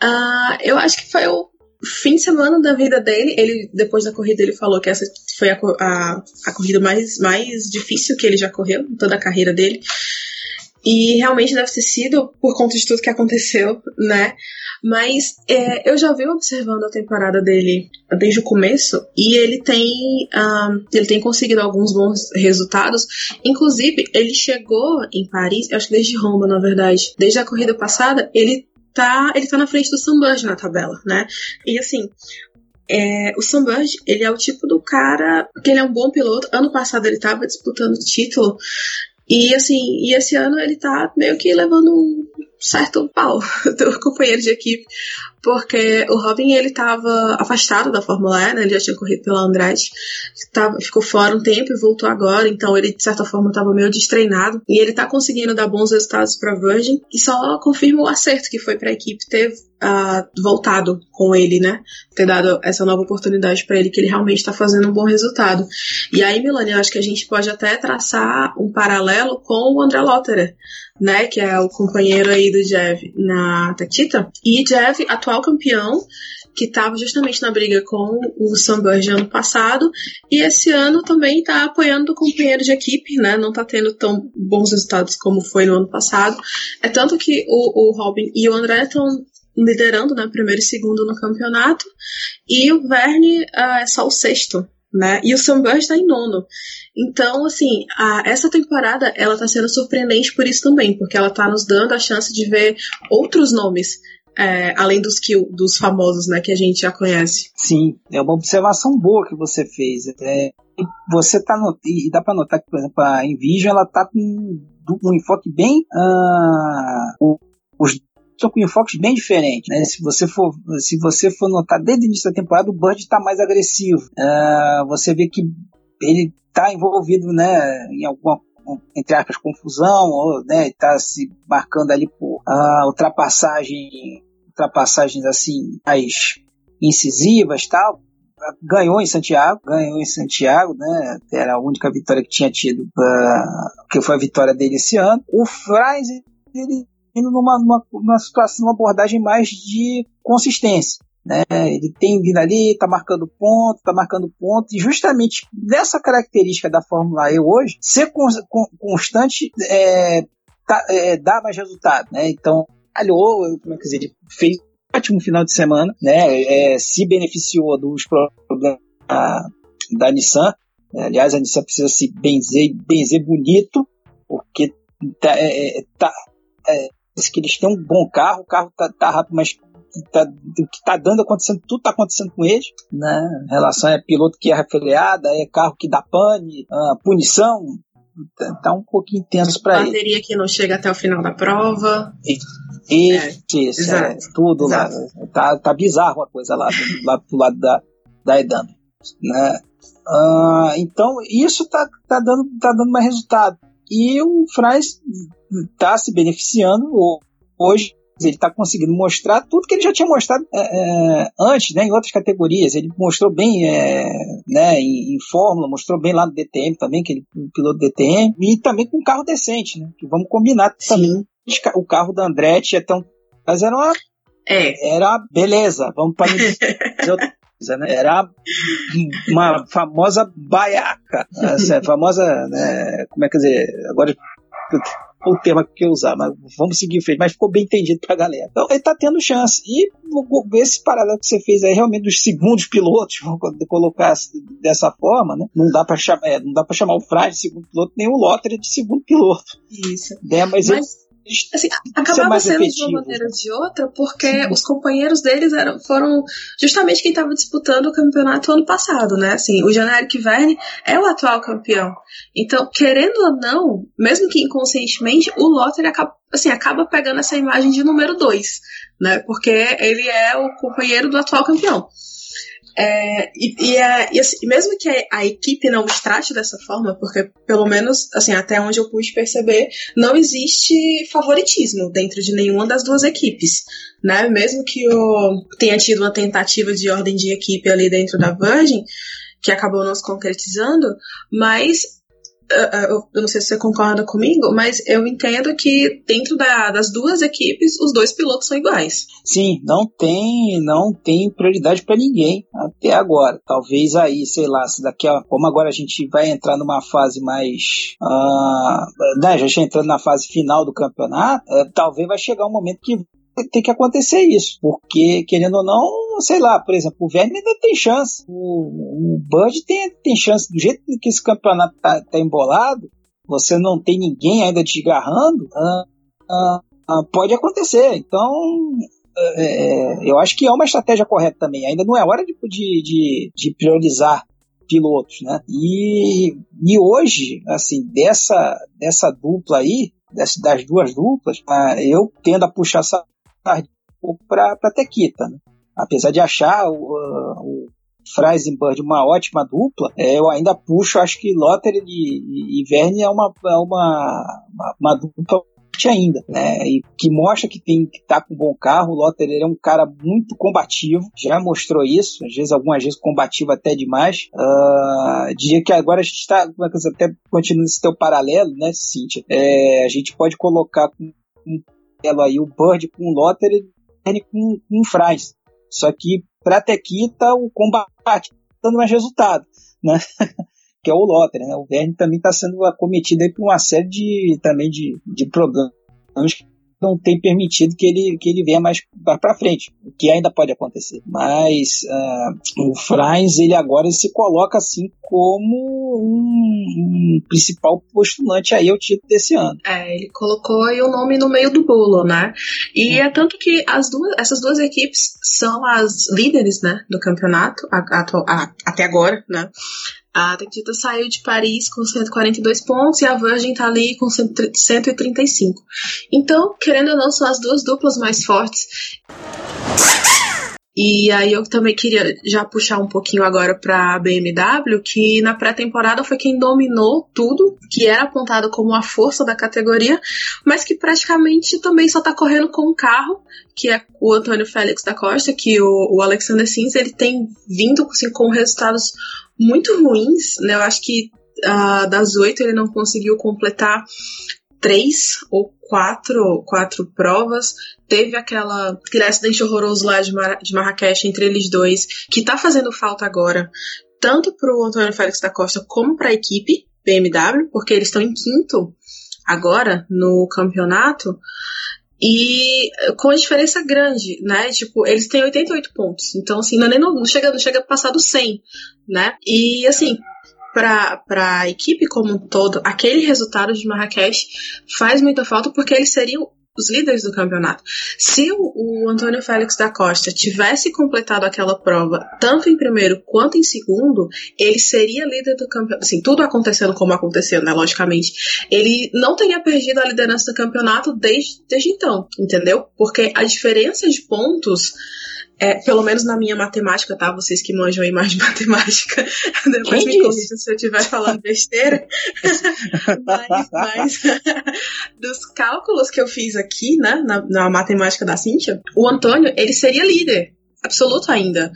uh, eu acho que foi o fim de semana da vida dele, ele depois da corrida ele falou que essa foi a, a, a corrida mais, mais difícil que ele já correu em toda a carreira dele. E realmente deve ter sido por conta de tudo que aconteceu, né? Mas é, eu já vi observando a temporada dele desde o começo e ele tem, ele tem conseguido alguns bons resultados. Inclusive, ele chegou em Paris, acho que desde Roma, na verdade, desde a corrida passada, ele tá, ele tá na frente do Sunburge na tabela, né? E assim, é, o Sunburge, ele é o tipo do cara que ele é um bom piloto. Ano passado ele estava disputando o título E assim, e esse ano ele tá meio que levando um certo pau do companheiro de equipe, porque o Robin ele estava afastado da Fórmula E, né? Ele já tinha corrido pela Andrade, tava, ficou fora um tempo e voltou agora, então ele de certa forma estava meio destreinado e ele está conseguindo dar bons resultados para Virgin e só confirma o acerto que foi para a equipe ter uh, voltado com ele, né? Ter dado essa nova oportunidade para ele que ele realmente está fazendo um bom resultado. E aí, Milani, eu acho que a gente pode até traçar um paralelo com o André Lotterer, né? Que é o companheiro aí do Jeff na Takita. E Jeff, atual campeão, que estava justamente na briga com o Sunburge ano passado, e esse ano também está apoiando o companheiro de equipe, né? Não está tendo tão bons resultados como foi no ano passado. É tanto que o, o Robin e o André estão liderando, né? Primeiro e segundo no campeonato, e o Verne uh, é só o sexto né? E o Sunburst está em nono. Então, assim, a, essa temporada ela está sendo surpreendente por isso também, porque ela está nos dando a chance de ver outros nomes. É, além dos, que, dos famosos, né, que a gente já conhece. Sim, é uma observação boa que você fez. É, você tá no, e dá para notar que, por exemplo, a Envision ela tá com um enfoque bem uh, os só com enfoques bem diferentes. Né? Se, você for, se você for notar desde o início da temporada, o Bird está mais agressivo. Uh, você vê que ele está envolvido né, em alguma entre aspas, confusão, ou né, está se marcando ali por uh, ultrapassagem, ultrapassagens assim mais incisivas tal. Ganhou em Santiago, ganhou em Santiago, né? Era a única vitória que tinha tido, uh, que foi a vitória dele esse ano. O Fries, ele indo numa, numa, numa situação, uma abordagem mais de consistência. Né? Ele tem vindo ali, tá marcando ponto, tá marcando ponto, e justamente dessa característica da Fórmula E hoje, ser con constante é, tá, é, dá mais resultado. Né? Então, falhou, como é que dizer, ele fez um ótimo final de semana, né? É, se beneficiou dos problemas da, da Nissan. Aliás, a Nissan precisa se benzer, benzer bonito, porque tá, é, é tá é, que eles têm um bom carro, o carro tá, tá rápido, mas tá, o que tá dando acontecendo, tudo tá acontecendo com eles, né? Em relação a piloto que é refreada, é carro que dá pane, uh, punição, tá, tá, um pouquinho tenso para ele. Bateria que não chega até o final da prova. E, isso, é, isso é, tudo exato. lá. Tá, tá bizarro a coisa lá, do, lá do lado da, da Edam, né? Uh, então, isso tá, tá, dando, tá dando mais resultado. E o Fraz está se beneficiando hoje. Ele está conseguindo mostrar tudo que ele já tinha mostrado é, é, antes, né, em outras categorias. Ele mostrou bem é, né, em, em, Fórmula, mostrou bem lá no DTM também, que ele um piloto DTM, e também com um carro decente, né? Que vamos combinar Sim. também. O carro da Andretti é tão. Mas era uma. É. Era beleza, vamos para né? Era uma famosa baiaca, essa famosa, né, como é que dizer, agora o tema que eu usar, mas vamos seguir em frente, mas ficou bem entendido pra galera. Então ele tá tendo chance. E esse paralelo que você fez aí, realmente dos segundos pilotos, vamos colocar dessa forma, né? Não dá pra chamar, é, não dá pra chamar o Frade de segundo piloto, nem o Lotter de segundo piloto. Isso. Né? Mas, mas assim, acabava sendo de uma maneira ou de outra, porque Sim. os companheiros deles eram, foram justamente quem estava disputando o campeonato ano passado, né? Assim, o Generic Verne é o atual campeão. Então, querendo ou não, mesmo que inconscientemente, o Lotter acaba, assim, acaba pegando essa imagem de número 2, né? Porque ele é o companheiro do atual campeão. É, e, e, é, e, assim, mesmo que a, a, equipe não os trate dessa forma, porque pelo menos assim até onde eu pude perceber, não existe favoritismo dentro de nenhuma das duas equipes, né? Mesmo que o, tenha tido uma tentativa de ordem de equipe ali dentro da Virgin, que acabou não se concretizando, mas eu não sei se você concorda comigo, mas eu entendo que dentro da, das duas equipes os dois pilotos são iguais. Sim, não tem, não tem prioridade para ninguém até agora. Talvez aí, sei lá, se daqui a como agora a gente vai entrar numa fase mais, uh, né, já está entrando na fase final do campeonato, uh, talvez vai chegar um momento que tem que acontecer isso, porque querendo ou não, sei lá, por exemplo, o Verne ainda tem chance, o, o Bud tem, tem chance, do jeito que esse campeonato tá, tá embolado, você não tem ninguém ainda desgarrando, ah, ah, ah, pode acontecer. Então, é, é, eu acho que é uma estratégia correta também. Ainda não é hora de, de, de, priorizar pilotos, né? E, e hoje, assim, dessa, dessa dupla aí, das, duas duplas, uh, eu tendo a puxar essa um pouco para Tequita, né? Apesar de achar o, o Freisenberg uma ótima dupla, é, eu ainda puxo, acho que Lotter e, e Verne é uma, é uma, uma, uma dupla ainda, né? E que mostra que tem que tá com um bom carro. O Lotter é um cara muito combativo, já mostrou isso, às vezes, algumas vezes combativo até demais. Uh, diria que agora a gente está, é até continuando esse teu paralelo, né, Cíntia? É, a gente pode colocar com um aí o Bird com o Lotter e com, com o Franz. Só que para Tequita o combate tá dando mais resultado, né? que é o Lotter, né? O Verne também está sendo acometido aí por uma série de também de, de problemas não tem permitido que ele, que ele venha mais para frente, o que ainda pode acontecer. Mas uh, o Franz, ele agora se coloca assim como um, um, principal postulante aí ao título desse ano. É, ele colocou aí o nome no meio do bolo, né? E é tanto que as duas, essas duas equipes são as líderes, né, do campeonato a, a, a, até agora, né? A Tectita saiu de Paris com 142 pontos e a Virgin tá ali com 135. Então, querendo ou não, são as duas duplas mais fortes. E aí eu também queria já puxar um pouquinho agora para a BMW, que na pré-temporada foi quem dominou tudo, que era apontado como a força da categoria, mas que praticamente também só está correndo com um carro, que é o Antônio Félix da Costa, que o, o Alexander Sims ele tem vindo assim, com resultados muito ruins, né? Eu acho que uh, das oito ele não conseguiu completar três ou quatro, quatro provas. Teve aquela, aquele acidente horroroso lá de, Mar de Marrakech entre eles dois, que tá fazendo falta agora, tanto pro Antônio Félix da Costa como para a equipe BMW, porque eles estão em quinto agora no campeonato. E com diferença grande, né? Tipo, eles têm 88 pontos. Então, assim, não, é nem, não, chega, não chega a passar do 100, né? E, assim, para a equipe como um todo, aquele resultado de Marrakech faz muita falta porque eles seriam os líderes do campeonato. Se o, o, Antônio Félix da Costa tivesse completado aquela prova tanto em primeiro quanto em segundo, ele seria líder do campeonato. Assim, tudo acontecendo como aconteceu, né? Logicamente. Ele não teria perdido a liderança do campeonato desde, desde então, entendeu? Porque a diferença de pontos é, pelo menos na minha matemática, tá? Vocês que manjam aí mais de matemática, depois Quem me corrijam se eu estiver falando besteira. mas, mas dos cálculos que eu fiz aqui, né, na, na matemática da Cíntia, o Antônio, ele seria líder absoluto ainda.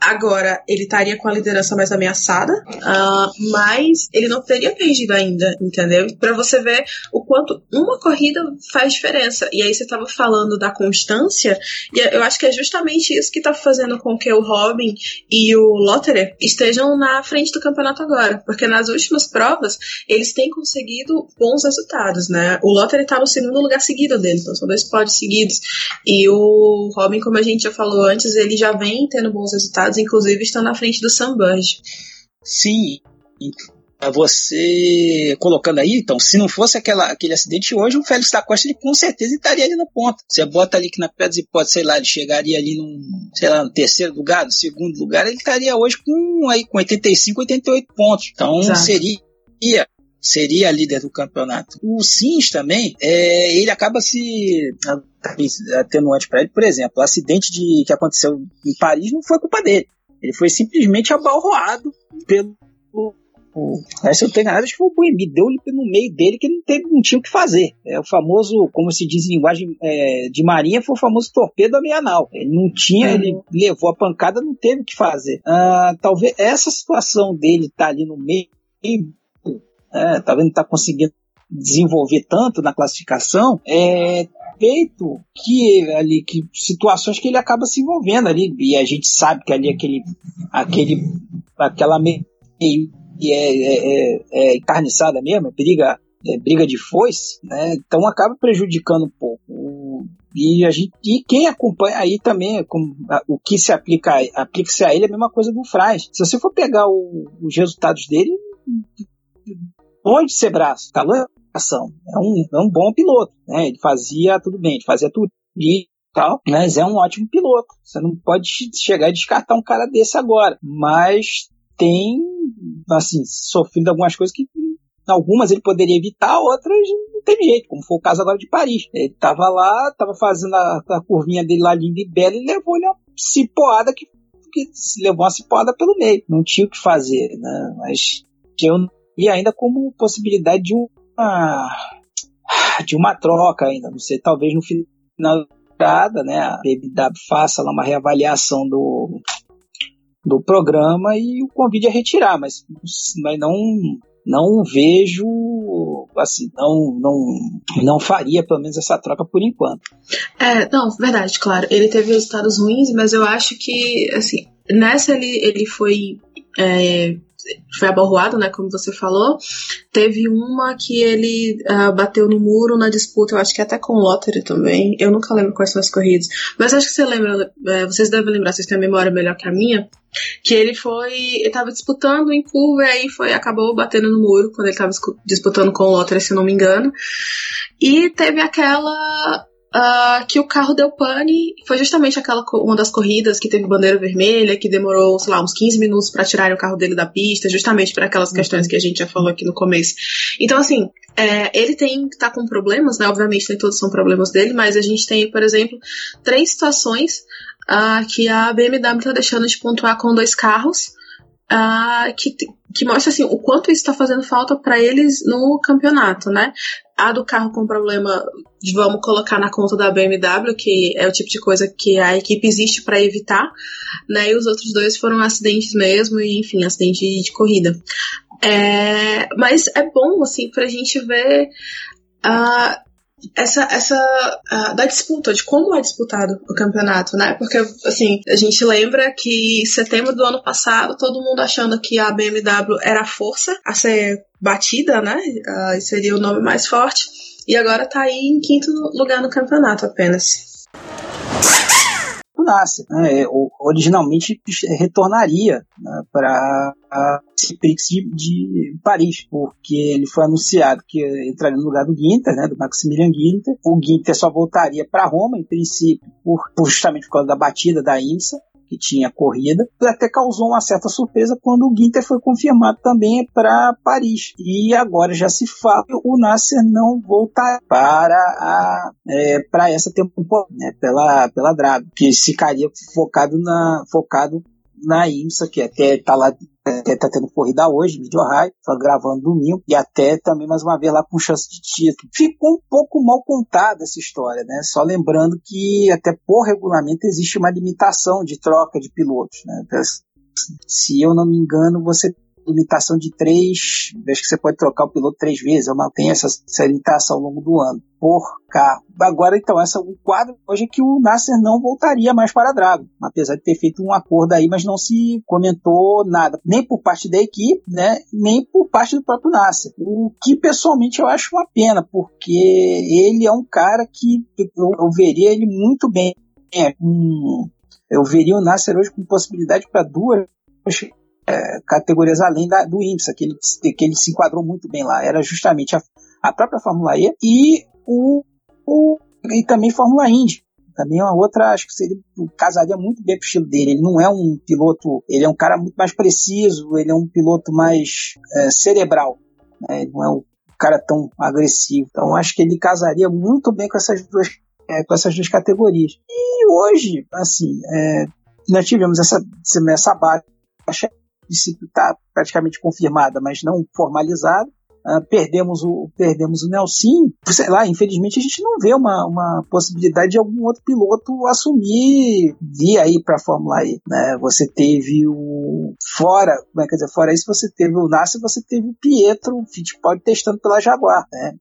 Agora, ele estaria com a liderança mais ameaçada, uh, mas ele não teria perdido ainda, entendeu? Para você ver o quanto uma corrida faz diferença. E aí você estava falando da constância, e eu acho que é justamente isso que está fazendo com que o Robin e o Lotterer estejam na frente do campeonato agora. Porque nas últimas provas, eles têm conseguido bons resultados, né? O Lotterer está no segundo lugar seguido dele, então são dois pódios seguidos. E o Robin, como a gente já falou antes, ele já vem tendo bons resultados inclusive estão na frente do Sunburge. Sim, você colocando aí, então, se não fosse aquela, aquele acidente hoje, o Félix da Costa ele com certeza estaria ali na ponta. Você bota ali que na pedra de hipótese, sei lá, ele chegaria ali num, sei lá, no terceiro lugar, no segundo lugar, ele estaria hoje com aí com 85, 88 pontos. Então Exato. seria seria líder do campeonato. O Sims também, é, ele acaba se atenuante para ele, por exemplo, o acidente de, que aconteceu em Paris não foi culpa dele. Ele foi simplesmente abalroado pelo. O, se eu tenho nada, acho que foi o Boemi, deu-lhe no meio dele que não, teve, não tinha o que fazer. É o famoso, como se diz em linguagem é, de marinha, foi o famoso torpedo amianal. Ele não tinha, uhum. ele levou a pancada, não teve o que fazer. Ah, talvez essa situação dele estar tá ali no meio é, talvez não está conseguindo desenvolver tanto na classificação, é feito que ali que situações que ele acaba se envolvendo ali e a gente sabe que ali aquele aquele aquela meio é, é, é, é encarniçada mesmo, é briga é, briga de foice, né? Então acaba prejudicando um pouco. E a gente e quem acompanha aí também com, a, o que se aplica aplica-se a ele é a mesma coisa do Fraz. Se você for pegar o, os resultados dele, ser braço, tá ação. É um, é um bom piloto, né? Ele fazia tudo bem, ele fazia tudo e tal, mas é um ótimo piloto. Você não pode chegar e descartar um cara desse agora. Mas tem, assim, sofrido algumas coisas que algumas ele poderia evitar, outras não tem jeito, como foi o caso agora de Paris. Ele tava lá, tava fazendo a, a curvinha dele lá linda e bela e levou-lhe uma cipoada que, que levou uma cipoada pelo meio. Não tinha o que fazer, né? Mas eu e ainda como possibilidade de uma de uma troca ainda, não sei, talvez no final da né, a BBW faça lá uma reavaliação do do programa e o convide a retirar, mas, mas não não vejo assim, não, não, não faria pelo menos essa troca por enquanto. É, não, verdade, claro. Ele teve resultados ruins, mas eu acho que assim, nessa ele, ele foi é, foi aborroado, né, como você falou. Teve uma que ele uh, bateu no muro na disputa, eu acho que até com o Lottery também. Eu nunca lembro quais são as corridas. Mas acho que você lembra, uh, vocês devem lembrar, vocês têm a memória melhor que a minha, que ele foi, ele tava disputando em curva e aí foi, acabou batendo no muro quando ele tava disputando com o Lottery, se não me engano. E teve aquela Uh, que o carro deu pane. Foi justamente aquela uma das corridas que teve bandeira vermelha, que demorou, sei lá, uns 15 minutos para tirar o carro dele da pista, justamente para aquelas questões que a gente já falou aqui no começo. Então, assim, é, ele tem tá com problemas, né? Obviamente, nem todos são problemas dele, mas a gente tem, por exemplo, três situações uh, que a BMW está deixando de pontuar com dois carros. Uh, que, que mostra assim, o quanto isso está fazendo falta para eles no campeonato, né? A do carro com problema, vamos colocar na conta da BMW, que é o tipo de coisa que a equipe existe para evitar, né? E os outros dois foram acidentes mesmo, e enfim, acidente de corrida. É, mas é bom, assim, pra gente ver uh, essa, essa uh, da disputa, de como é disputado o campeonato, né? Porque, assim, a gente lembra que setembro do ano passado, todo mundo achando que a BMW era a força a ser batida, né? Uh, seria o nome mais forte. E agora tá aí em quinto lugar no campeonato apenas. Nasce, né? originalmente retornaria né, para a Prix de, de, Paris, porque ele foi anunciado que entraria no lugar do Ginter, né, do Maximilian Ginter. O Ginter só voltaria para Roma, em princípio, por, justamente por causa da batida da IMSA que tinha corrida, até causou uma certa surpresa quando o Ginter foi confirmado também para Paris. E agora já se fala que o Nasser não voltar para a é, para essa temporada, né, pela pela Drago, que ficaria focado na focado na IMSA, que até está lá até tá tendo corrida hoje, vídeo high, tá gravando domingo, e até também mais uma vez lá com chance de título. Ficou um pouco mal contada essa história, né? Só lembrando que até por regulamento existe uma limitação de troca de pilotos, né? Se eu não me engano, você limitação de três, vejo que você pode trocar o piloto três vezes, eu mantenho essa, essa limitação ao longo do ano, por carro. Agora, então, essa, o quadro hoje é que o Nasser não voltaria mais para a Drago, apesar de ter feito um acordo aí, mas não se comentou nada, nem por parte da equipe, né, nem por parte do próprio Nasser. O que, pessoalmente, eu acho uma pena, porque ele é um cara que eu, eu veria ele muito bem, é, um, eu veria o Nasser hoje com possibilidade para duas é, categorias além da, do IMSA, que ele, que ele se enquadrou muito bem lá. Era justamente a, a própria Fórmula E e, o, o, e também Fórmula Indy. Também é uma outra, acho que seria, casaria muito bem pro estilo dele. Ele não é um piloto, ele é um cara muito mais preciso, ele é um piloto mais é, cerebral. Né? Ele não é um cara tão agressivo. Então acho que ele casaria muito bem com essas duas, é, com essas duas categorias. E hoje, assim, é, nós tivemos essa, essa baixa princípio está praticamente confirmada, mas não formalizada. Uh, perdemos o perdemos o Nelson, sei lá, infelizmente a gente não vê uma, uma possibilidade de algum outro piloto assumir vir aí para a Fórmula E, né? Você teve o fora, como é que dizer, fora isso você teve o Nasser, você teve o Pietro, o Fittipaldi testando pela Jaguar, né?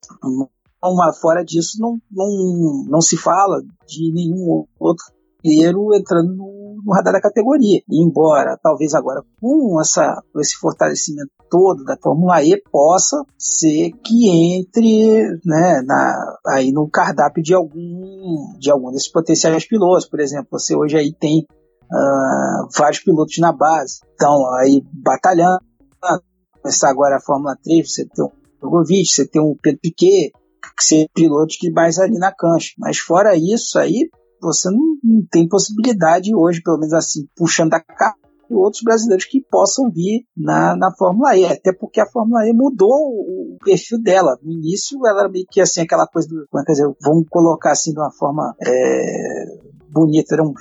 Uma, fora disso não, não, não se fala de nenhum outro piloto entrando no no radar da categoria. E embora, talvez agora, com essa, esse fortalecimento todo da Fórmula E, possa ser que entre né, na, aí no cardápio de algum, de algum desses potenciais pilotos. Por exemplo, você hoje aí tem uh, vários pilotos na base, então aí batalhando. Começar agora a Fórmula 3, você tem o Drogovic, você tem o Pedro Piquet, que são pilotos que mais ali na cancha. Mas fora isso aí, você não, não tem possibilidade hoje, pelo menos assim, puxando a carta, outros brasileiros que possam vir na, na Fórmula E, até porque a Fórmula E mudou o perfil dela. No início ela era meio que assim, aquela coisa do, quer dizer, vamos colocar assim de uma forma é, bonita, eram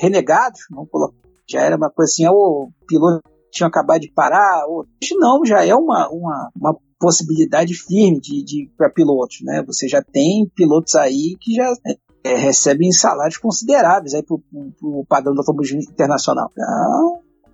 renegados, vamos colocar, já era uma coisa assim, o piloto tinha acabado de parar, ou não, já é uma, uma, uma possibilidade firme de, de para pilotos, né? Você já tem pilotos aí que já é, recebem salários consideráveis aí para o padrão do automobilismo internacional.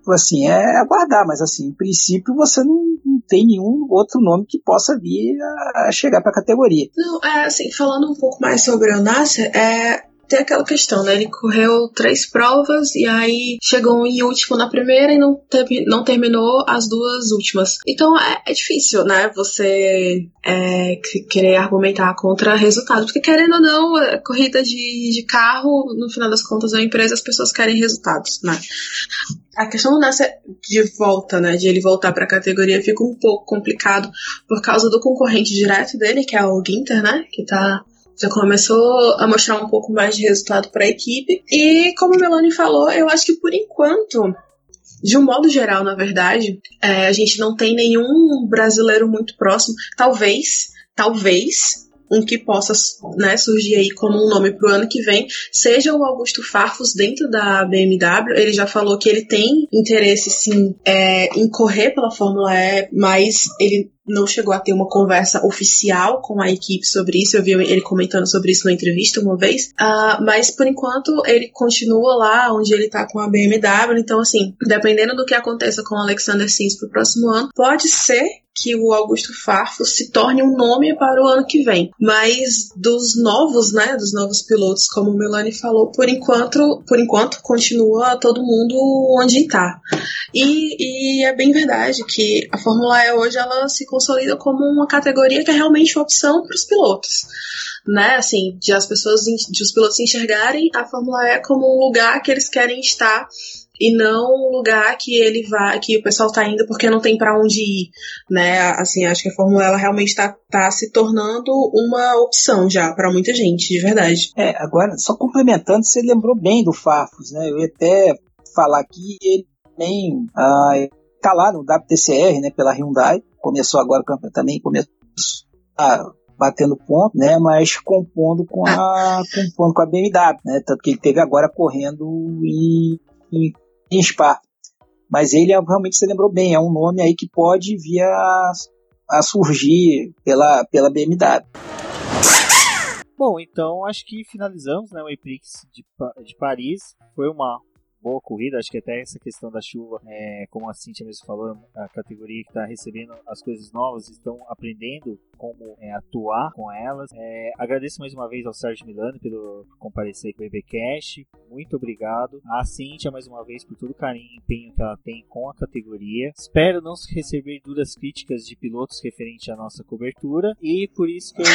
Então, assim, é aguardar, mas assim, em princípio você não, não tem nenhum outro nome que possa vir a, a chegar para a categoria. Não, é assim, falando um pouco mais sobre o Nasser, é, tem aquela questão, né? Ele correu três provas e aí chegou em último na primeira e não, não terminou as duas últimas. Então é, é difícil, né? Você é, querer argumentar contra resultado. Porque querendo ou não, é, corrida de, de carro, no final das contas, é uma empresa, as pessoas querem resultados, né? A questão dessa de volta, né? De ele voltar para a categoria fica um pouco complicado por causa do concorrente direto dele, que é o Ginter, né? Que tá já começou a mostrar um pouco mais de resultado para a equipe. E como a Melanie falou, eu acho que por enquanto, de um modo geral, na verdade, é, a gente não tem nenhum brasileiro muito próximo. Talvez, talvez um que possa né, surgir aí como um nome para o ano que vem, seja o Augusto Farfus dentro da BMW. Ele já falou que ele tem interesse sim é, em correr pela Fórmula E, mas ele não chegou a ter uma conversa oficial com a equipe sobre isso. Eu vi ele comentando sobre isso na entrevista uma vez. Uh, mas por enquanto ele continua lá onde ele tá com a BMW. Então, assim, dependendo do que aconteça com o Alexander Sims pro próximo ano, pode ser que o Augusto Farfo se torne um nome para o ano que vem. Mas dos novos, né, dos novos pilotos, como o Milani falou, por enquanto, por enquanto continua todo mundo onde está. E, e, é bem verdade que a Fórmula E hoje ela se consolida como uma categoria que é realmente uma opção para os pilotos. Né, assim, de as pessoas, de os pilotos enxergarem a Fórmula E como um lugar que eles querem estar e não um lugar que ele vai, que o pessoal tá indo porque não tem para onde ir, né? Assim, acho que a Fórmula ela realmente tá, tá se tornando uma opção já para muita gente, de verdade. É, agora, só complementando, você lembrou bem do Farfus, né? Eu ia até falar aqui, ele também ah, tá lá no WTCR, né, pela Hyundai, começou agora também, começou a batendo ponto, né, mas compondo com a compondo com a BMW, né, tanto que ele teve agora correndo em, em em Spa. Mas ele é, realmente você lembrou bem, é um nome aí que pode vir a, a surgir pela, pela BMW. Bom, então acho que finalizamos né, o Eprix de, de Paris. Foi uma boa corrida. Acho que até essa questão da chuva, é, como a Cintia mesmo falou, a categoria que está recebendo as coisas novas, estão aprendendo como é, atuar com elas. É, agradeço mais uma vez ao Sérgio Milano pelo por comparecer com o BBcast. Muito obrigado. A Cintia mais uma vez por todo o carinho e empenho que ela tem com a categoria. Espero não receber duras críticas de pilotos referente à nossa cobertura e por isso que eu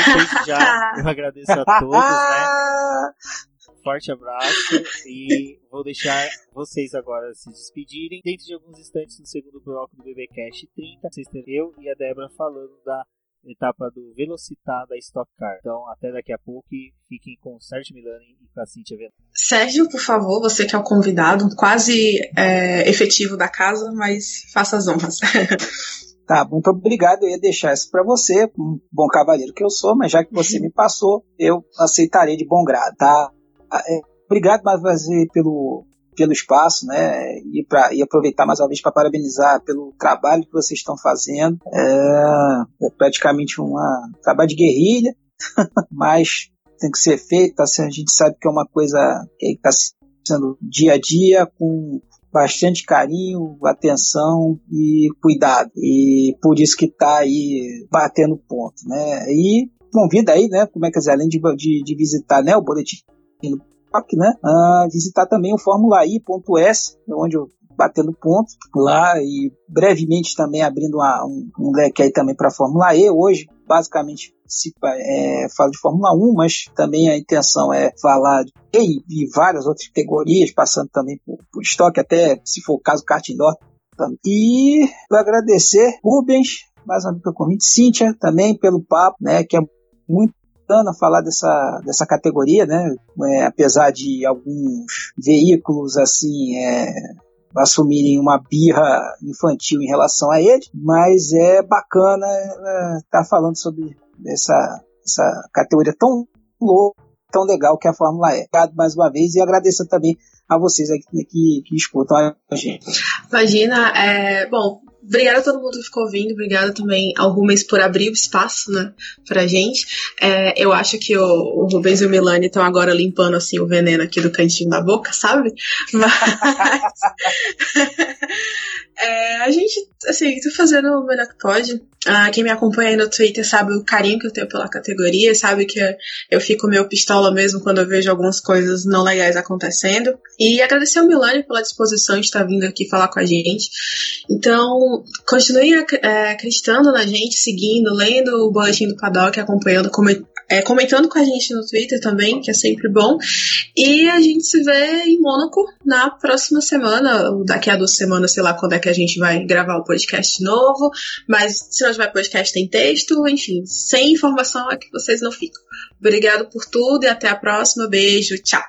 já eu agradeço a todos, né? forte abraço e vou deixar vocês agora se despedirem. Dentro de alguns instantes, no segundo bloco do BBcast 30, vocês terão eu e a Débora falando da etapa do Velocitar da Stock Car. Então, até daqui a pouco e fiquem com o Sérgio Milani e com a Cintia Ventura. Sérgio, por favor, você que é o convidado, quase é, efetivo da casa, mas faça as honras. Tá, muito obrigado. Eu ia deixar isso para você, um bom cavaleiro que eu sou, mas já que você me passou, eu aceitarei de bom grado, tá? Ah, é, obrigado mais uma vez pelo, pelo espaço, né? E, pra, e aproveitar mais uma vez para parabenizar pelo trabalho que vocês estão fazendo. É, é praticamente um trabalho de guerrilha, mas tem que ser feito. Tá, a gente sabe que é uma coisa que está sendo dia a dia com bastante carinho, atenção e cuidado. E por isso que está aí batendo ponto, né? E convida aí, né? Como é que é, além de, de, de visitar né, o boletim no PAC, né? Uh, visitar também o Fórmula I.S, onde eu batendo ponto lá e brevemente também abrindo uma, um, um leque aí também para a Fórmula E. Hoje, basicamente, se é, fala de Fórmula 1, mas também a intenção é falar de e, e várias outras categorias, passando também por, por estoque, até se for o caso, kart indoor. E vou agradecer Rubens, mais uma pelo convite, Cíntia também pelo papo, né, que é muito bacana falar dessa, dessa categoria, né? É, apesar de alguns veículos assim é, assumirem uma birra infantil em relação a ele, mas é bacana estar é, tá falando sobre essa, essa categoria tão louca, tão legal que a Fórmula E. Obrigado mais uma vez e agradeço também a vocês aqui que, que escutam a gente. Imagina, é, bom, Obrigada a todo mundo que ficou ouvindo, obrigada também ao Rubens por abrir o espaço, né, pra gente. É, eu acho que o, o, Rubens e o Milani estão agora limpando, assim, o veneno aqui do cantinho da boca, sabe? Mas... é, a gente, assim, tá fazendo o melhor que pode. Ah, quem me acompanha aí no Twitter sabe o carinho que eu tenho pela categoria, sabe que eu fico meio pistola mesmo quando eu vejo algumas coisas não legais acontecendo. E agradecer ao Milani pela disposição de estar vindo aqui falar com a gente. Então, continue é, acreditando na gente, seguindo, lendo o boletim do Paddock, acompanhando, é, comentando com a gente no Twitter também, que é sempre bom. E a gente se vê em Mônaco na próxima semana, daqui a duas semanas, sei lá quando é que a gente vai gravar o podcast novo. Mas se não tiver podcast, tem texto, enfim, sem informação é que vocês não ficam. Obrigado por tudo e até a próxima. Beijo, tchau.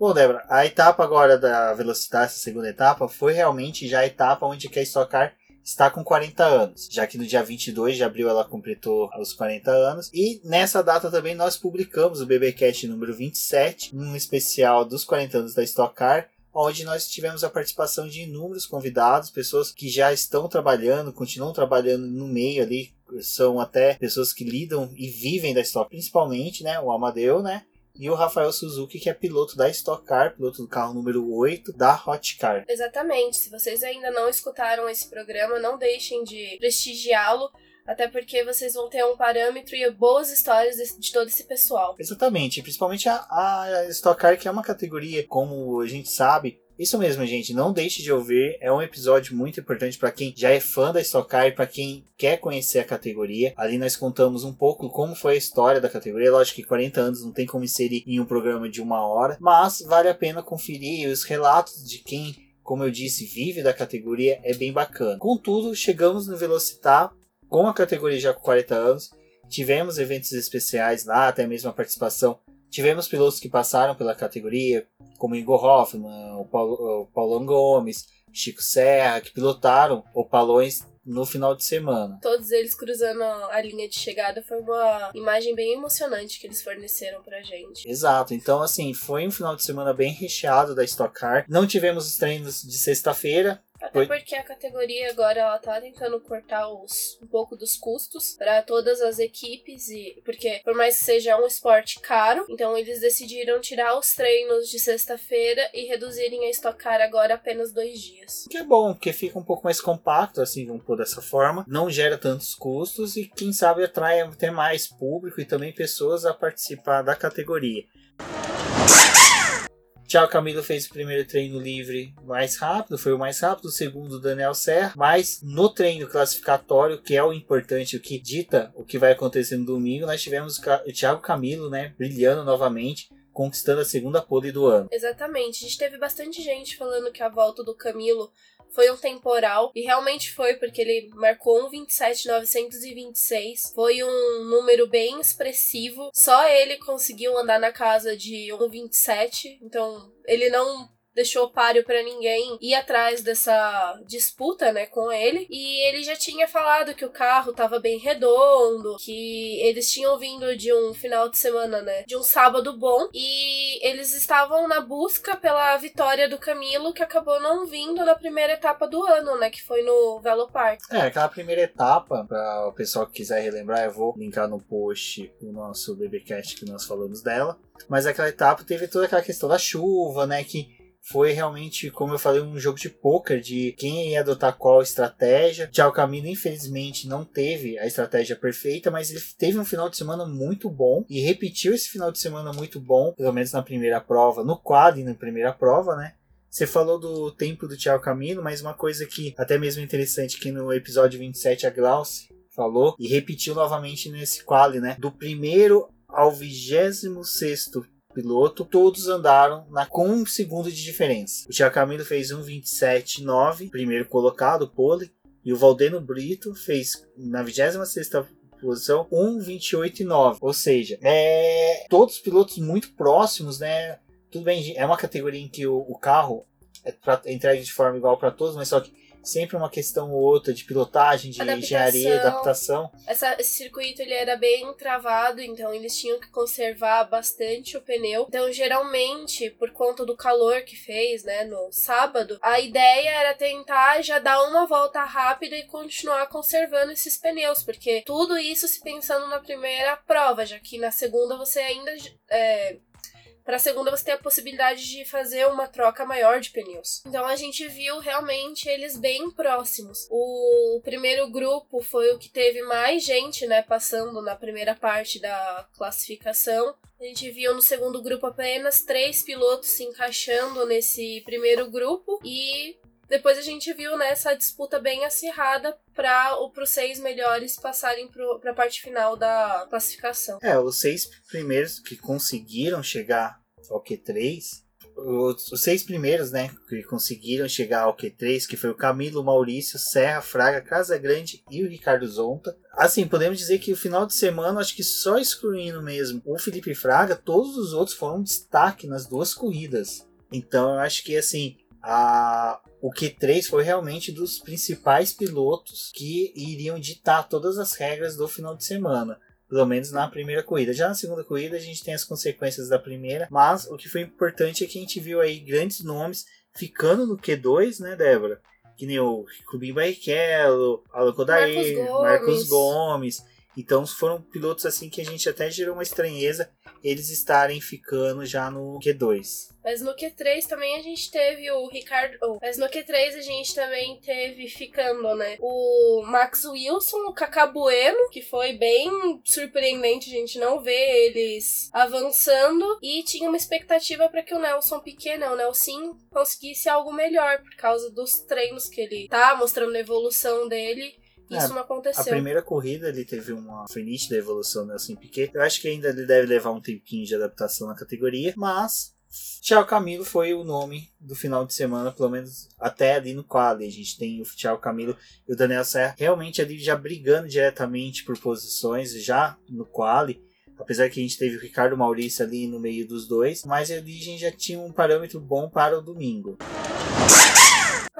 Bom, Débora, a etapa agora da velocidade, essa segunda etapa, foi realmente já a etapa onde a Stock Car está com 40 anos, já que no dia 22 de abril ela completou os 40 anos. E nessa data também nós publicamos o BBcast número 27, um especial dos 40 anos da Stock Car, onde nós tivemos a participação de inúmeros convidados, pessoas que já estão trabalhando, continuam trabalhando no meio ali, são até pessoas que lidam e vivem da Stock, principalmente, né, o Amadeu, né, e o Rafael Suzuki, que é piloto da Stock Car, piloto do carro número 8 da Hot Car. Exatamente. Se vocês ainda não escutaram esse programa, não deixem de prestigiá-lo. Até porque vocês vão ter um parâmetro e boas histórias de, de todo esse pessoal. Exatamente, principalmente a, a Stock Car, que é uma categoria, como a gente sabe, isso mesmo, gente. Não deixe de ouvir. É um episódio muito importante para quem já é fã da Stock Car e para quem quer conhecer a categoria. Ali nós contamos um pouco como foi a história da categoria. Lógico que 40 anos não tem como inserir em um programa de uma hora, mas vale a pena conferir os relatos de quem, como eu disse, vive da categoria. É bem bacana. Contudo, chegamos no Velocitar com a categoria já com 40 anos. Tivemos eventos especiais lá, até mesmo a participação Tivemos pilotos que passaram pela categoria, como Igor Hoffman, o, Paulo, o Paulão Gomes, Chico Serra, que pilotaram opalões no final de semana. Todos eles cruzando a linha de chegada foi uma imagem bem emocionante que eles forneceram pra gente. Exato, então assim, foi um final de semana bem recheado da Stock Car. Não tivemos os treinos de sexta-feira, até Foi. porque a categoria agora ela tá tentando cortar os, um pouco dos custos para todas as equipes e porque por mais que seja um esporte caro, então eles decidiram tirar os treinos de sexta-feira e reduzirem a Stock Car agora apenas dois dias. Que é bom, porque fica um pouco mais compacto, assim, vamos pôr dessa forma, não gera tantos custos e quem sabe atrai até mais público e também pessoas a participar da categoria. Tchau Camilo fez o primeiro treino livre mais rápido, foi o mais rápido, o segundo Daniel Serra, mas no treino classificatório, que é o importante, o que dita o que vai acontecer no domingo, nós tivemos o Thiago Camilo, né, brilhando novamente, conquistando a segunda pole do ano. Exatamente, a gente teve bastante gente falando que a volta do Camilo foi um temporal e realmente foi porque ele marcou um 27,926. Foi um número bem expressivo. Só ele conseguiu andar na casa de um 27, então ele não deixou páreo para ninguém ir atrás dessa disputa, né, com ele. E ele já tinha falado que o carro tava bem redondo, que eles tinham vindo de um final de semana, né, de um sábado bom, e eles estavam na busca pela vitória do Camilo, que acabou não vindo na primeira etapa do ano, né, que foi no Velo Park. É, aquela primeira etapa, para o pessoal que quiser relembrar, eu vou linkar no post o nosso BBcast que nós falamos dela. Mas aquela etapa teve toda aquela questão da chuva, né, que foi realmente, como eu falei, um jogo de poker de quem ia adotar qual estratégia. Já o Camilo, infelizmente, não teve a estratégia perfeita, mas ele teve um final de semana muito bom e repetiu esse final de semana muito bom, pelo menos na primeira prova, no quadro e na primeira prova, né? Você falou do tempo do Thiago Camilo, mas uma coisa que até mesmo interessante que no episódio 27 a Glauce falou e repetiu novamente nesse quali, né? Do primeiro ao vigésimo sexto piloto, todos andaram na, com um segundo de diferença. O Thiago Camilo fez 1,27,9, primeiro colocado, pole, e o Valdeno Brito fez na 26 posição 1,28,9. Ou seja, é, todos pilotos muito próximos, né? Tudo bem, é uma categoria em que o, o carro é, pra, é entregue de forma igual para todos, mas só que sempre uma questão ou outra de pilotagem, de Adaptação. engenharia, adaptação. Essa- esse circuito ele era bem travado, então eles tinham que conservar bastante o pneu. Então, geralmente, por conta do calor que fez, né, no sábado, a ideia era tentar já dar uma volta rápida e continuar conservando esses pneus, porque tudo isso se pensando na primeira prova, já que na segunda você ainda é, para a segunda você tem a possibilidade de fazer uma troca maior de pneus. Então a gente viu realmente eles bem próximos. O primeiro grupo foi o que teve mais gente, né, passando na primeira parte da classificação. A gente viu no segundo grupo apenas três pilotos se encaixando nesse primeiro grupo e depois a gente viu né, essa disputa bem acirrada para os seis melhores passarem para a parte final da classificação. É, os seis primeiros que conseguiram chegar ao Q3, os, seis primeiros, né, que conseguiram chegar ao Q3, que foi o Camilo, Maurício, Serra, Fraga, Casagrande e o Ricardo Zonta. Assim, podemos dizer que o final de semana, acho que só excluindo mesmo o Felipe Fraga, todos os outros foram destaque nas duas corridas. Então, eu acho que assim, a, o Q3 foi realmente dos principais pilotos que iriam ditar todas as regras do final de semana. Pelo menos na primeira corrida. Já na segunda corrida a gente tem as consequências da primeira. Mas o que foi importante é que a gente viu aí grandes nomes ficando no Q2, né, Débora? Que nem o Rubinho Barrichello, Alan Kodair, Marcos Gomes. Marcos Gomes. Então foram pilotos assim que a gente até gerou uma estranheza eles estarem ficando já no Q2. Mas no Q3 também a gente teve o Ricardo. oh, mas no Q3 a gente também teve ficando, né? O Max Wilson, o Kaká Bueno, que foi bem surpreendente a gente não ver eles avançando. E tinha uma expectativa para que o Nelson Piquet, né? O Nelson conseguisse algo melhor por causa dos treinos que ele tá mostrando a evolução dele. Isso É, não A aconteceu. primeira corrida ele teve uma foi nítida a evolução do Nelson Piquet. Eu acho que ainda ele deve levar um tempinho de adaptação na categoria, mas Thiago Camilo foi o nome do final de semana, pelo menos até ali no quali. A gente tem o Thiago Camilo e o Daniel Serra realmente ali já brigando diretamente por posições já no quali. Apesar que a gente teve o Ricardo Maurício ali no meio dos dois, mas ali a gente já tinha um parâmetro bom para o domingo.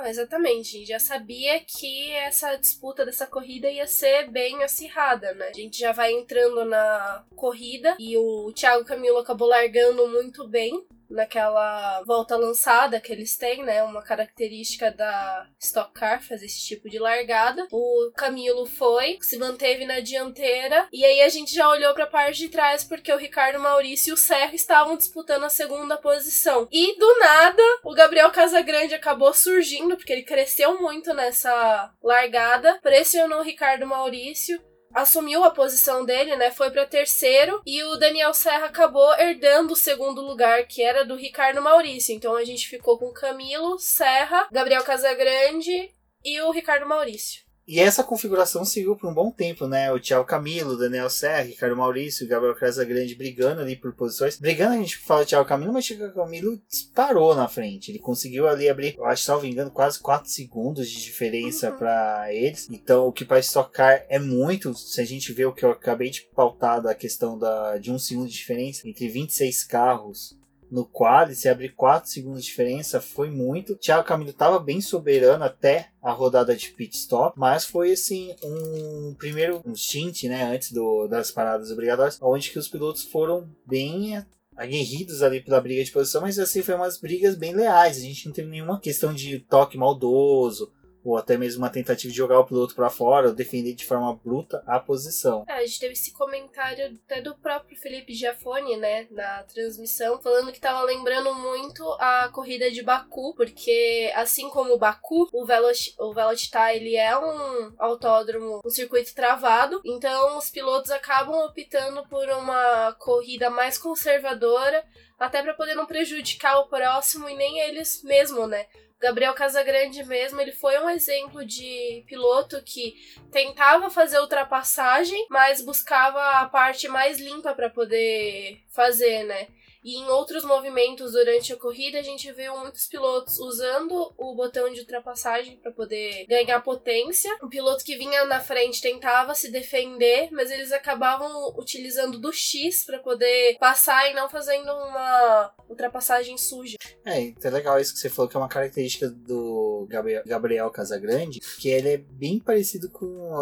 Ah, exatamente, a gente já sabia que essa disputa dessa corrida ia ser bem acirrada, né? A gente já vai entrando na corrida e o Thiago Camilo acabou largando muito bem naquela volta lançada que eles têm, né? Uma característica da Stock Car fazer esse tipo de largada. O Camilo foi, se manteve na dianteira e aí a gente já olhou para a parte de trás porque o Ricardo Maurício e o Serra estavam disputando a segunda posição. E do nada, o Gabriel Casagrande acabou surgindo porque ele cresceu muito nessa largada, pressionou o Ricardo Maurício assumiu a posição dele, né? Foi para terceiro e o Daniel Serra acabou herdando o segundo lugar, que era do Ricardo Maurício. Então a gente ficou com Camilo, Serra, Gabriel Casagrande e o Ricardo Maurício. E essa configuração seguiu por um bom tempo, né? O Thiago Camilo, Daniel Serra, Ricardo Maurício, o Gabriel Casagrande brigando ali por posições. Brigando, a gente fala Thiago Camilo, mas o Thiago Camilo disparou na frente. Ele conseguiu ali abrir, eu acho, salvo engano, quase 4 segundos de diferença Uhum. para eles. Então, o que para estocar é muito. Se a gente vê o que eu acabei de pautar da questão da, de um segundo de diferença entre 26 carros no quali, se abrir 4 segundos de diferença, foi muito. Thiago Camilo estava bem soberano até a rodada de pit stop, mas foi assim um primeiro um stint, né, antes do, das paradas obrigatórias, onde que os pilotos foram bem aguerridos ali pela briga de posição, mas assim foi umas brigas bem leais. A gente não teve nenhuma questão de toque maldoso ou até mesmo uma tentativa de jogar o piloto para fora ou defender de forma bruta a posição. É, a gente teve esse comentário até do próprio Felipe Giafone, né, na transmissão, falando que tava lembrando muito a corrida de Baku, porque assim como o Baku, o Veloci o Velocitar, ele é um autódromo, um circuito travado, então os pilotos acabam optando por uma corrida mais conservadora, até para poder não prejudicar o próximo e nem eles mesmo, né? Gabriel Casagrande mesmo, ele foi um exemplo de piloto que tentava fazer ultrapassagem, mas buscava a parte mais limpa para poder fazer, né? E em outros movimentos durante a corrida, a gente viu muitos pilotos usando o botão de ultrapassagem para poder ganhar potência. O piloto que vinha na frente tentava se defender, mas eles acabavam utilizando do X para poder passar e não fazendo uma ultrapassagem suja. É, então é legal isso que você falou, que é uma característica do Gabriel, Casagrande, que ele é bem parecido com.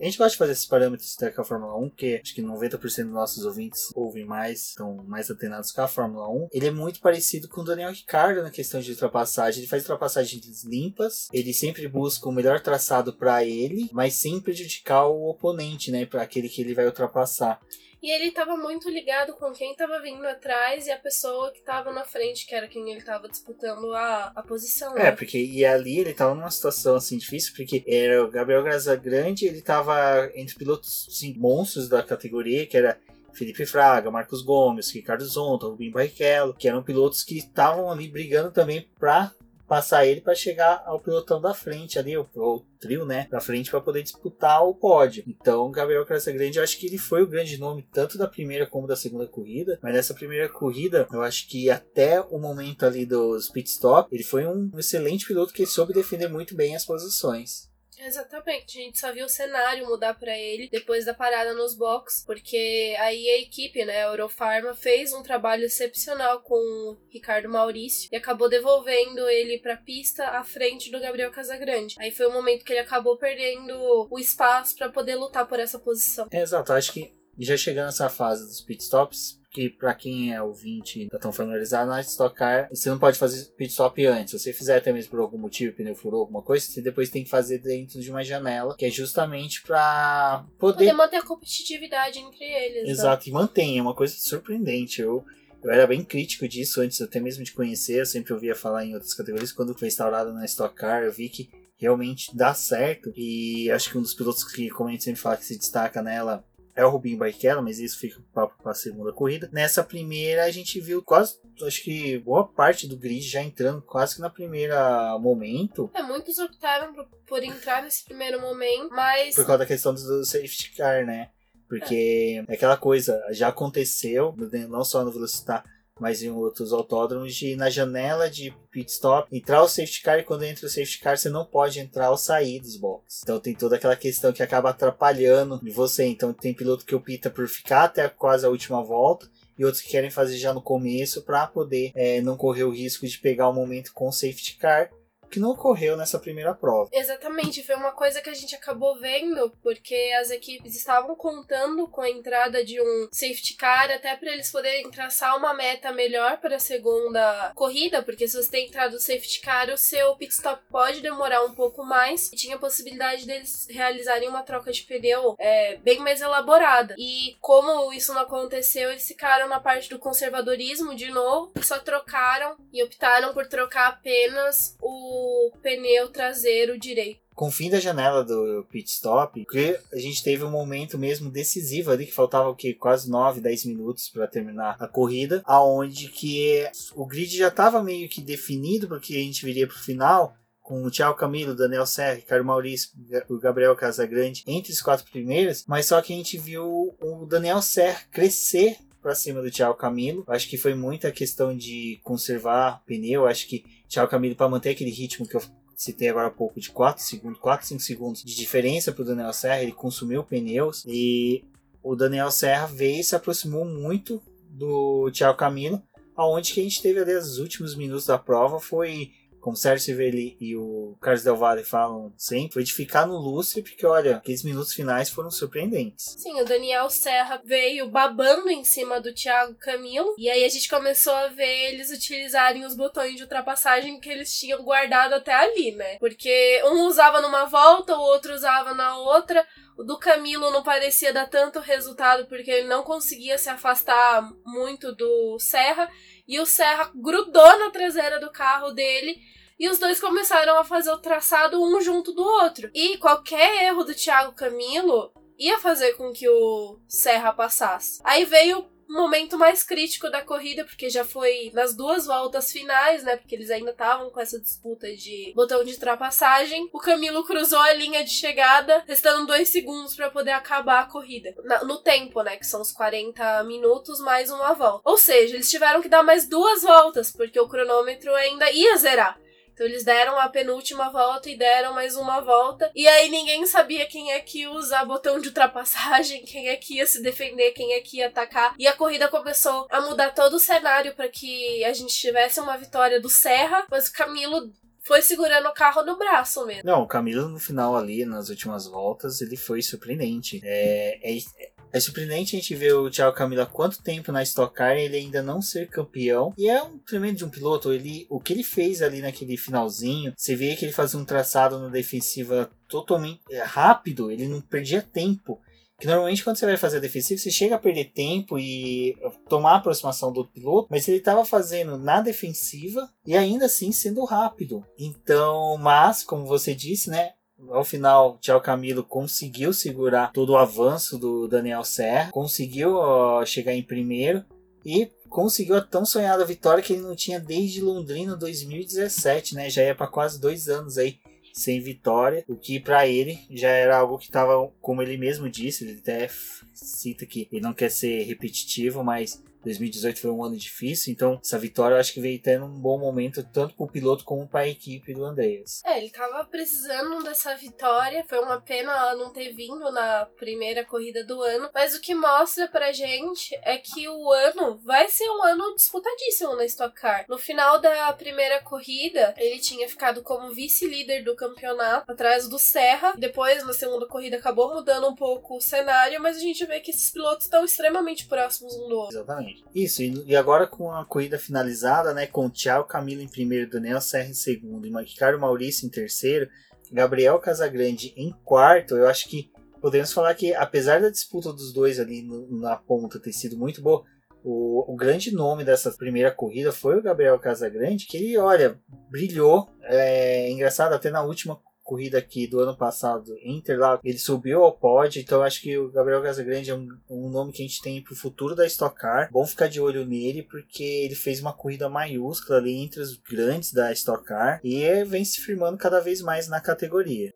A gente gosta de fazer esses parâmetros até com a Fórmula 1, porque acho que 90% dos nossos ouvintes ouvem mais, estão mais atenados com a Fórmula 1. Ele é muito parecido com o Daniel Ricciardo na questão de ultrapassagem. Ele faz ultrapassagens limpas, ele sempre busca o melhor traçado para ele, mas sem prejudicar o oponente, né? Para aquele que ele vai ultrapassar. E ele tava muito ligado com quem tava vindo atrás e a pessoa que tava na frente, que era quem ele tava disputando a, a posição. É, né? porque e ali ele tava numa situação assim difícil, porque era o Gabriel Grande ele tava entre pilotos assim, monstros da categoria, que era Felipe Fraga, Marcos Gomes, Ricardo Zonta, Rubinho Barrichello, que eram pilotos que estavam ali brigando também pra passar ele para chegar ao pilotão da frente ali, o, o trio, né, da frente para poder disputar o pódio. Então, Gabriel Casagrande, eu acho que ele foi o grande nome tanto da primeira como da segunda corrida, mas nessa primeira corrida, eu acho que até o momento ali dos pit stop, ele foi um excelente piloto que soube defender muito bem as posições. Exatamente, a gente só viu o cenário mudar para ele depois da parada nos box, porque aí a equipe, né, a Eurofarma, fez um trabalho excepcional com o Ricardo Maurício e acabou devolvendo ele pra pista à frente do Gabriel Casagrande. Aí foi o momento que ele acabou perdendo o espaço para poder lutar por essa posição. É, exato, acho que já chegando nessa fase dos pit stops, que para quem é ouvinte tá tão familiarizado, na Stock Car, você não pode fazer pit stop antes. Se você fizer até mesmo por algum motivo, pneu furou alguma coisa, você depois tem que fazer dentro de uma janela, que é justamente para poder... Poder manter a competitividade entre eles. né? Exato, e mantém, é uma coisa surpreendente. Eu, eu era bem crítico disso antes até mesmo de conhecer, eu sempre ouvia falar em outras categorias. Quando foi instaurado na Stock Car, eu vi que realmente dá certo. E acho que um dos pilotos que, como a gente sempre fala, que se destaca nela é o Rubinho Barrichello, mas isso fica para a segunda corrida. Nessa primeira a gente viu quase, acho que boa parte do grid já entrando quase que na primeira momento. É, muitos optaram por, por entrar nesse primeiro momento, mas Por causa da questão do safety car, né? Porque é aquela coisa, já aconteceu, não só no Velocitar, mas em outros autódromos, de na janela de pit stop entrar o safety car e quando entra o safety car você não pode entrar ou sair dos boxes. Então tem toda aquela questão que acaba atrapalhando de você. Então tem piloto que opta por ficar até quase a última volta e outros que querem fazer já no começo para poder é, não correr o risco de pegar o momento com o safety car. Que não ocorreu nessa primeira prova. Exatamente, foi uma coisa que a gente acabou vendo, porque as equipes estavam contando com a entrada de um safety car, até para eles poderem traçar uma meta melhor para a segunda corrida, porque se você tem entrado o safety car, o seu pit stop pode demorar um pouco mais, e tinha a possibilidade deles realizarem uma troca de pneu é, bem mais elaborada. E como isso não aconteceu, eles ficaram na parte do conservadorismo de novo, e só trocaram e optaram por trocar apenas o pneu traseiro direito. Com o fim da janela do pit stop, que a gente teve um momento mesmo decisivo ali, que faltava o que quase 9, 10 minutos para terminar a corrida, aonde que o grid já estava meio que definido porque a gente viria para o final, com o Thiago Camilo, Daniel Serra, Ricardo Maurício, o Gabriel Casagrande entre os quatro primeiros, mas só que a gente viu o Daniel Serra crescer para cima do Thiago Camilo. Acho que foi muita questão de conservar pneu. Acho que Thiago Camilo, para manter aquele ritmo que eu citei agora há pouco, de 4 segundos, 4, 5 segundos de diferença para o Daniel Serra, ele consumiu pneus e o Daniel Serra veio e se aproximou muito do Thiago Camilo, aonde que a gente teve ali os últimos minutos da prova foi como Sérgio Civelli e o Carlos Del Valle falam sempre, foi de ficar no lustre, porque olha, aqueles minutos finais foram surpreendentes. Sim, o Daniel Serra veio babando em cima do Thiago Camilo, e aí a gente começou a ver eles utilizarem os botões de ultrapassagem que eles tinham guardado até ali, né? Porque um usava numa volta, o outro usava na outra. O do Camilo não parecia dar tanto resultado porque ele não conseguia se afastar muito do Serra. E o Serra grudou na traseira do carro dele. E os dois começaram a fazer o traçado um junto do outro. E qualquer erro do Thiago Camilo ia fazer com que o Serra passasse. Aí veio momento mais crítico da corrida, porque já foi nas duas voltas finais, né? Porque eles ainda estavam com essa disputa de botão de ultrapassagem. O Camilo cruzou a linha de chegada, restando dois segundos para poder acabar a corrida. Na, no tempo, né? Que são os 40 minutos mais uma volta. Ou seja, eles tiveram que dar mais duas voltas, porque o cronômetro ainda ia zerar. Então eles deram a penúltima volta e deram mais uma volta. E aí ninguém sabia quem é que ia usar botão de ultrapassagem, quem é que ia se defender, quem é que ia atacar. E a corrida começou a mudar todo o cenário para que a gente tivesse uma vitória do Serra, mas o Camilo foi segurando o carro no braço mesmo. Não, o Camilo no final ali, nas últimas voltas, ele foi surpreendente. É, é, é surpreendente a gente ver o Thiago Camilo há quanto tempo na Stock Car ele ainda não ser campeão. E é um tremendo de um piloto. Ele, o que ele fez ali naquele finalzinho, você vê que ele fazia um traçado na defensiva totalmente é, rápido, ele não perdia tempo. Que normalmente quando você vai fazer a defensiva, você chega a perder tempo e tomar a aproximação do piloto, mas ele estava fazendo na defensiva e ainda assim sendo rápido. Então, mas, como você disse, né? Ao final, Tchau Camilo conseguiu segurar todo o avanço do Daniel Serra, conseguiu ó, chegar em primeiro e conseguiu a tão sonhada vitória que ele não tinha desde Londrina 2017, né? Já ia para quase dois anos aí sem vitória, o que para ele já era algo que estava, como ele mesmo disse, ele até cita que ele não quer ser repetitivo, mas 2018 foi um ano difícil, então essa vitória eu acho que veio tendo um bom momento tanto para o piloto como para a equipe do Andreas. É, ele tava precisando dessa vitória, foi uma pena ela não ter vindo na primeira corrida do ano, mas o que mostra pra gente é que o ano vai ser um ano disputadíssimo na Stock Car. No final da primeira corrida, ele tinha ficado como vice-líder do campeonato, atrás do Serra. Depois, na segunda corrida, acabou mudando um pouco o cenário, mas a gente vê que esses pilotos estão extremamente próximos um do outro. Exatamente. Isso, e agora com a corrida finalizada, né, com o Thiago Camilo em primeiro, Daniel Serra em segundo e Ricardo Maurício em terceiro, Gabriel Casagrande em quarto, eu acho que podemos falar que apesar da disputa dos dois ali no, na ponta ter sido muito boa, o, o, grande nome dessa primeira corrida foi o Gabriel Casagrande, que ele, olha, brilhou. É engraçado, até na última corrida aqui do ano passado Interlagos, ele subiu ao pódio, então acho que o Gabriel Casagrande é um, um nome que a gente tem para o futuro da Stock Car. Bom ficar de olho nele, porque ele fez uma corrida maiúscula ali entre os grandes da Stock Car e vem se firmando cada vez mais na categoria.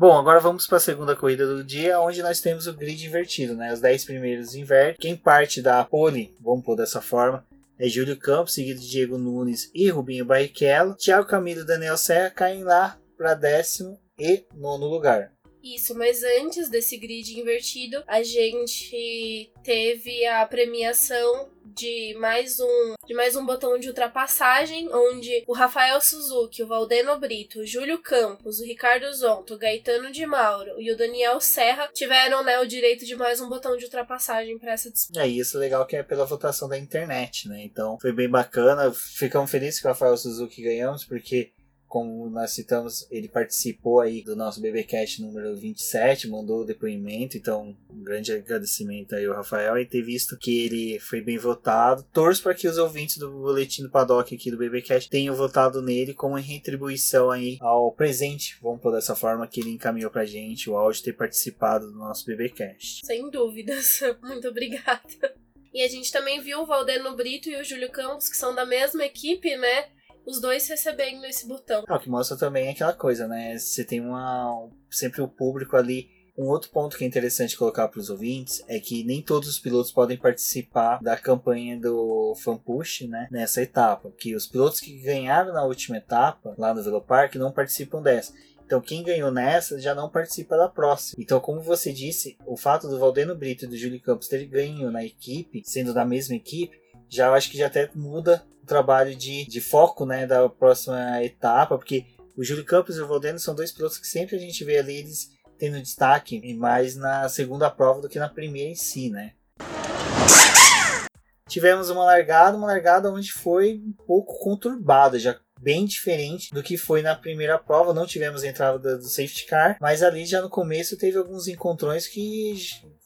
Bom, agora vamos para a segunda corrida do dia, onde nós temos o grid invertido, né? Os 10 primeiros invertem. Quem parte da pole, vamos pôr dessa forma, é Júlio Campos, seguido de Diego Nunes e Rubinho Barrichello. Thiago Camilo e Daniel Serra caem lá para décimo e nono lugar. Isso, mas antes desse grid invertido, a gente teve a premiação de mais um de mais um botão de ultrapassagem, onde o Rafael Suzuki, o Valdeno Brito, o Júlio Campos, o Ricardo Zonto, o Gaetano de Mauro e o Daniel Serra tiveram né, o direito de mais um botão de ultrapassagem para essa disputa. É isso legal que é pela votação da internet, né? Então foi bem bacana. Ficamos felizes que o Rafael Suzuki ganhamos, porque como nós citamos, ele participou aí do nosso BBcast número 27, mandou o depoimento, então um grande agradecimento aí ao Rafael e ter visto que ele foi bem votado. Torço para que os ouvintes do boletim do Paddock aqui do BBcast tenham votado nele como retribuição aí ao presente, vamos por dessa forma que ele encaminhou pra gente, o áudio ter participado do nosso BBcast. Sem dúvidas. Muito obrigada. E a gente também viu o Valdeno Brito e o Júlio Campos, que são da mesma equipe, né? Os dois recebendo esse botão. Ah, o que mostra também é aquela coisa, né? Você tem uma sempre o público ali. Um outro ponto que é interessante colocar para os ouvintes é que nem todos os pilotos podem participar da campanha do Fan Push, né? Nessa etapa, que os pilotos que ganharam na última etapa lá no Velopark não participam dessa. Então quem ganhou nessa já não participa da próxima. Então, como você disse, o fato do Valdeno Brito e do Júlio Campos terem ganho na equipe, sendo da mesma equipe, já eu acho que já até muda o trabalho de, de foco né, da próxima etapa, porque o Júlio Campos e o Valdeno são dois pilotos que sempre a gente vê ali eles tendo destaque mais na segunda prova do que na primeira em si, né? Tivemos uma largada, uma largada onde foi um pouco conturbada, já bem diferente do que foi na primeira prova. Não tivemos entrada do safety car, mas ali já no começo teve alguns encontrões que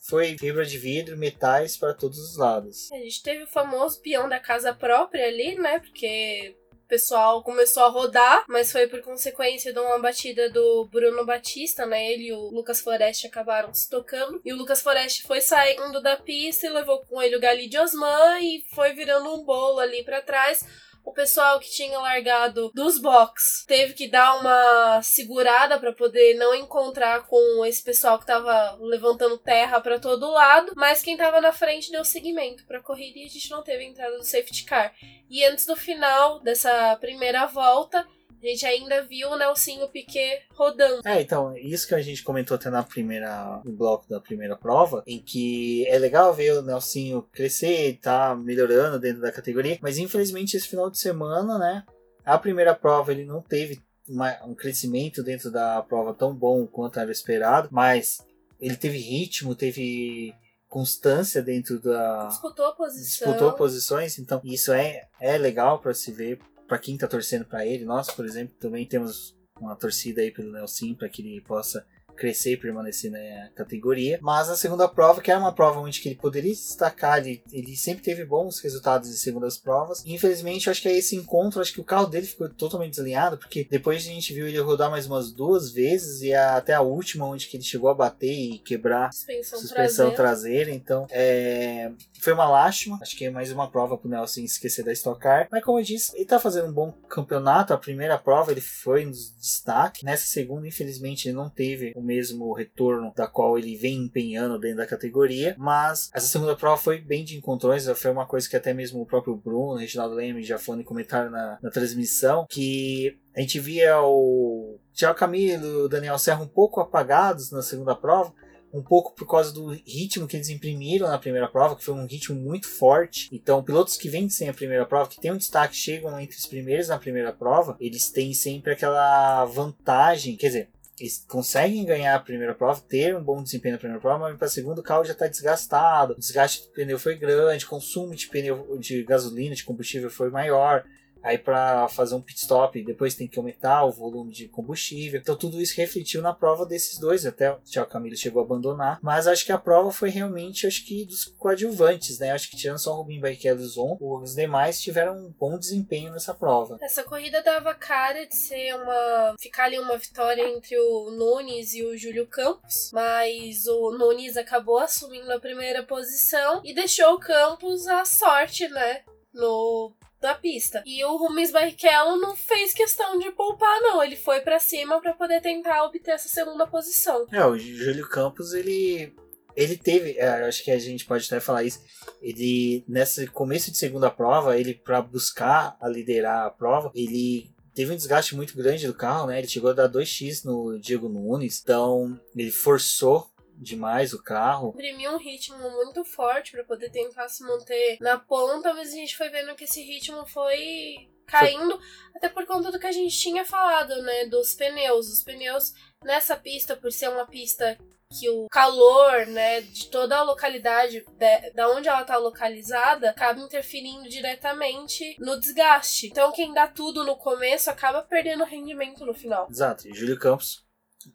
foi fibra de vidro, metais para todos os lados. A gente teve o famoso peão da casa própria ali, né? Porque pessoal começou a rodar, mas foi por consequência de uma batida do Bruno Batista, né? Ele e o Lucas Forest acabaram se tocando. E o Lucas Forest foi saindo da pista e levou com ele o Gali de Osman e foi virando um bolo ali para trás o pessoal que tinha largado dos box teve que dar uma segurada para poder não encontrar com esse pessoal que tava levantando terra para todo lado, mas quem tava na frente deu seguimento para corrida e a gente não teve entrada do safety car. E antes do final dessa primeira volta, a gente ainda viu o Nelsinho Piquet rodando. É, então, isso que a gente comentou até na primeira, no bloco da primeira prova, em que é legal ver o Nelsinho crescer e tá melhorando dentro da categoria, mas infelizmente esse final de semana, né, a primeira prova ele não teve uma, um crescimento dentro da prova tão bom quanto era esperado, mas ele teve ritmo, teve constância dentro da disputou posição. disputou posições, então isso é é legal para se ver para quem tá torcendo para ele. Nós, por exemplo, também temos uma torcida aí pelo Nelson para que ele possa crescer e permanecer na categoria. Mas a segunda prova, que era uma prova onde que ele poderia destacar, ele, ele sempre teve bons resultados em segundas provas. infelizmente, acho que é esse encontro, acho que o carro dele ficou totalmente desalinhado, porque depois a gente viu ele rodar mais umas duas vezes e até a última onde que ele chegou a bater e quebrar suspensão, suspensão traseira. traseira. Então, é, foi uma lástima. Acho que é mais uma prova pro Nelson esquecer da Stock Car. Mas como eu disse, ele tá fazendo um bom campeonato. A primeira prova ele foi nos destaque. Nessa segunda, infelizmente, ele não teve o mesmo retorno da qual ele vem empenhando dentro da categoria. Mas essa segunda prova foi bem de encontrões. Foi uma coisa que até mesmo o próprio Bruno, Reginaldo Leme já foram comentar na, na transmissão. Que a gente via o Thiago Camilo o Daniel Serra um pouco apagados na segunda prova um pouco por causa do ritmo que eles imprimiram na primeira prova, que foi um ritmo muito forte. Então, pilotos que vencem a primeira prova, que tem um destaque, chegam entre os primeiros na primeira prova, eles têm sempre aquela vantagem, quer dizer, eles conseguem ganhar a primeira prova, ter um bom desempenho na primeira prova, mas para a segunda o carro já está desgastado, o desgaste do pneu foi grande, consumo de pneu de gasolina, de combustível foi maior. Aí para fazer um pit stop, depois tem que aumentar o volume de combustível. Então tudo isso refletiu na prova desses dois. Até o Thiago Camilo chegou a abandonar. Mas acho que a prova foi realmente, acho que dos coadjuvantes, né? Acho que tirando só o Rubinho Barrichello e Zon, os demais tiveram um bom desempenho nessa prova. Essa corrida dava cara de ser uma. ficar ali uma vitória entre o Nunes e o Júlio Campos, mas o Nunes acabou assumindo a primeira posição e deixou o Campos à sorte, né? No da pista. E o Rubens Barrichello não fez questão de poupar, não. Ele foi para cima para poder tentar obter essa segunda posição. É, o Júlio Campos, ele. Ele teve, é, acho que a gente pode até falar isso. Ele, nesse começo de segunda prova, ele, para buscar a liderar a prova, ele teve um desgaste muito grande do carro, né? Ele chegou a dar 2x no Diego Nunes, então ele forçou demais o carro. Imprimiu um ritmo muito forte para poder tentar se manter na ponta, mas a gente foi vendo que esse ritmo foi caindo, até por conta do que a gente tinha falado, né, dos pneus. Os pneus nessa pista, por ser uma pista que o calor, né, de toda a localidade, de, da onde ela tá localizada, acaba interferindo diretamente no desgaste. Então, quem dá tudo no começo acaba perdendo rendimento no final. Exato. E Júlio Campos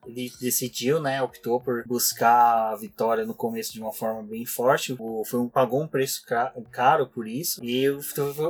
ele decidiu, né, optou por buscar a vitória no começo de uma forma bem forte. O, foi um, pagou um preço caro por isso. E o,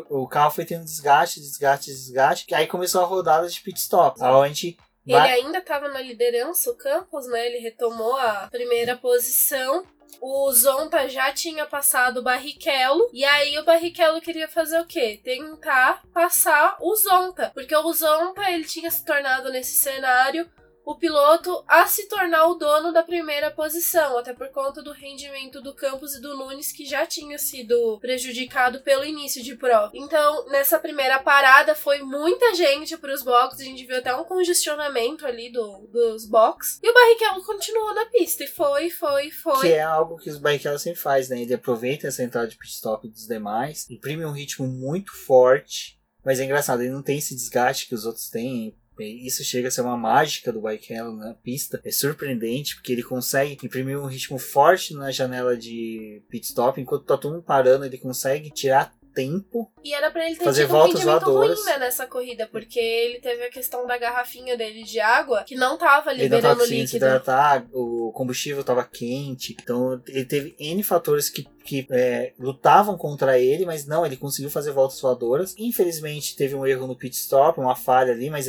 o carro foi tendo desgaste, desgaste, desgaste. E aí começou a rodada de pit stop. Onde ele ainda estava na liderança, o Campos, né? Ele retomou a primeira posição. O Zonta já tinha passado o Barrichello. E aí o Barrichello queria fazer o quê? Tentar passar o Zonta. Porque o Zonta ele tinha se tornado nesse cenário o piloto a se tornar o dono da primeira posição, até por conta do rendimento do Campos e do Nunes, que já tinha sido prejudicado pelo início de prova. Então, nessa primeira parada, foi muita gente para os boxes, a gente viu até um congestionamento ali do, dos boxes, e o Barrichello continuou na pista, e foi, foi, foi. Que é algo que os Barrichello sempre faz, né? Ele aproveita essa entrada de pit stop dos demais, imprime um ritmo muito forte, mas é engraçado, ele não tem esse desgaste que os outros têm, isso chega a ser uma mágica do Barrichello na pista. É surpreendente porque ele consegue imprimir um ritmo forte na janela de pit stop, enquanto tá todo mundo parando, ele consegue tirar tempo. E era pra ele ter fazer tido um rendimento ruim né, nessa corrida, porque ele teve a questão da garrafinha dele de água, que não tava Ele não liberando tava líquido. hidratar, o combustível tava quente, então ele teve N fatores que, que é, lutavam contra ele, mas não, ele conseguiu fazer voltas voadoras. Infelizmente teve um erro no pit stop, uma falha ali, mas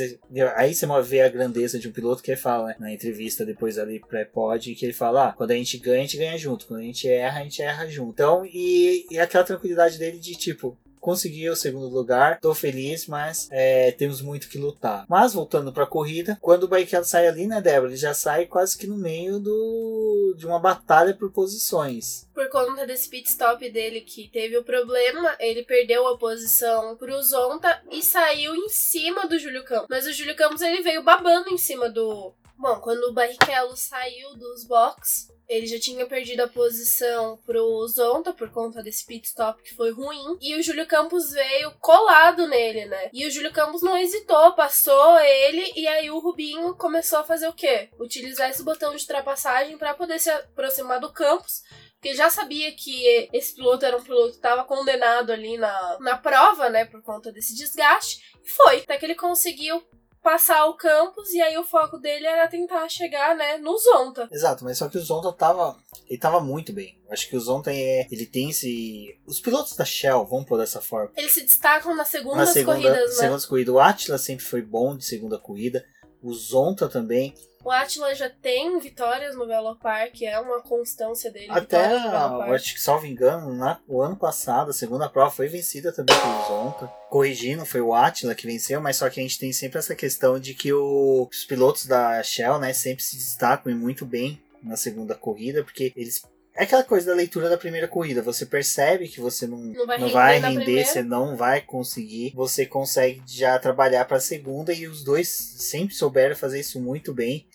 aí você vê a grandeza de um piloto que ele fala né, na entrevista depois ali pré-pod, que ele fala: ah, quando a gente ganha, a gente ganha junto, quando a gente erra, a gente erra junto. Então, e, e aquela tranquilidade dele de tipo, consegui o segundo lugar, tô feliz, mas é, temos muito que lutar. Mas voltando para a corrida, quando o Barrichello sai ali, né, Débora, ele já sai quase que no meio do de uma batalha por posições. Por conta desse pit stop dele que teve o problema, ele perdeu a posição pro Zonta e saiu em cima do Júlio Campos. Mas o Júlio Campos ele veio babando em cima do Bom, quando o Barrichello saiu dos box, ele já tinha perdido a posição pro Zonta por conta desse pit stop que foi ruim. E o Júlio Campos veio colado nele, né? E o Júlio Campos não hesitou, passou ele e aí o Rubinho começou a fazer o quê? Utilizar esse botão de ultrapassagem para poder se aproximar do Campos porque já sabia que esse piloto era um piloto que estava condenado ali na, na prova, né, por conta desse desgaste, e foi. Até que ele conseguiu passar o campus e aí o foco dele era tentar chegar, né, no Zonta. Exato, mas só que o Zonta tava, ele tava muito bem. Acho que o Zonta é, ele tem esse, os pilotos da Shell, vamos por dessa forma. Eles se destacam nas segundas na segunda, corridas, né? Segundas corridas. O Atila sempre foi bom de segunda corrida. O Zonta também. O Atila já tem vitórias no Velo Park, é uma constância dele. Até, eu acho que, salvo engano, na, o ano passado, a segunda prova foi vencida também pelo Zonta. Corrigindo, foi o Atila que venceu, mas só que a gente tem sempre essa questão de que o, os pilotos da Shell, né, sempre se destacam muito bem na segunda corrida, porque eles é aquela coisa da leitura da primeira corrida. Você percebe que você não, não vai não render, vai render você não vai conseguir. Você consegue já trabalhar para a segunda e os dois sempre souberam fazer isso muito bem.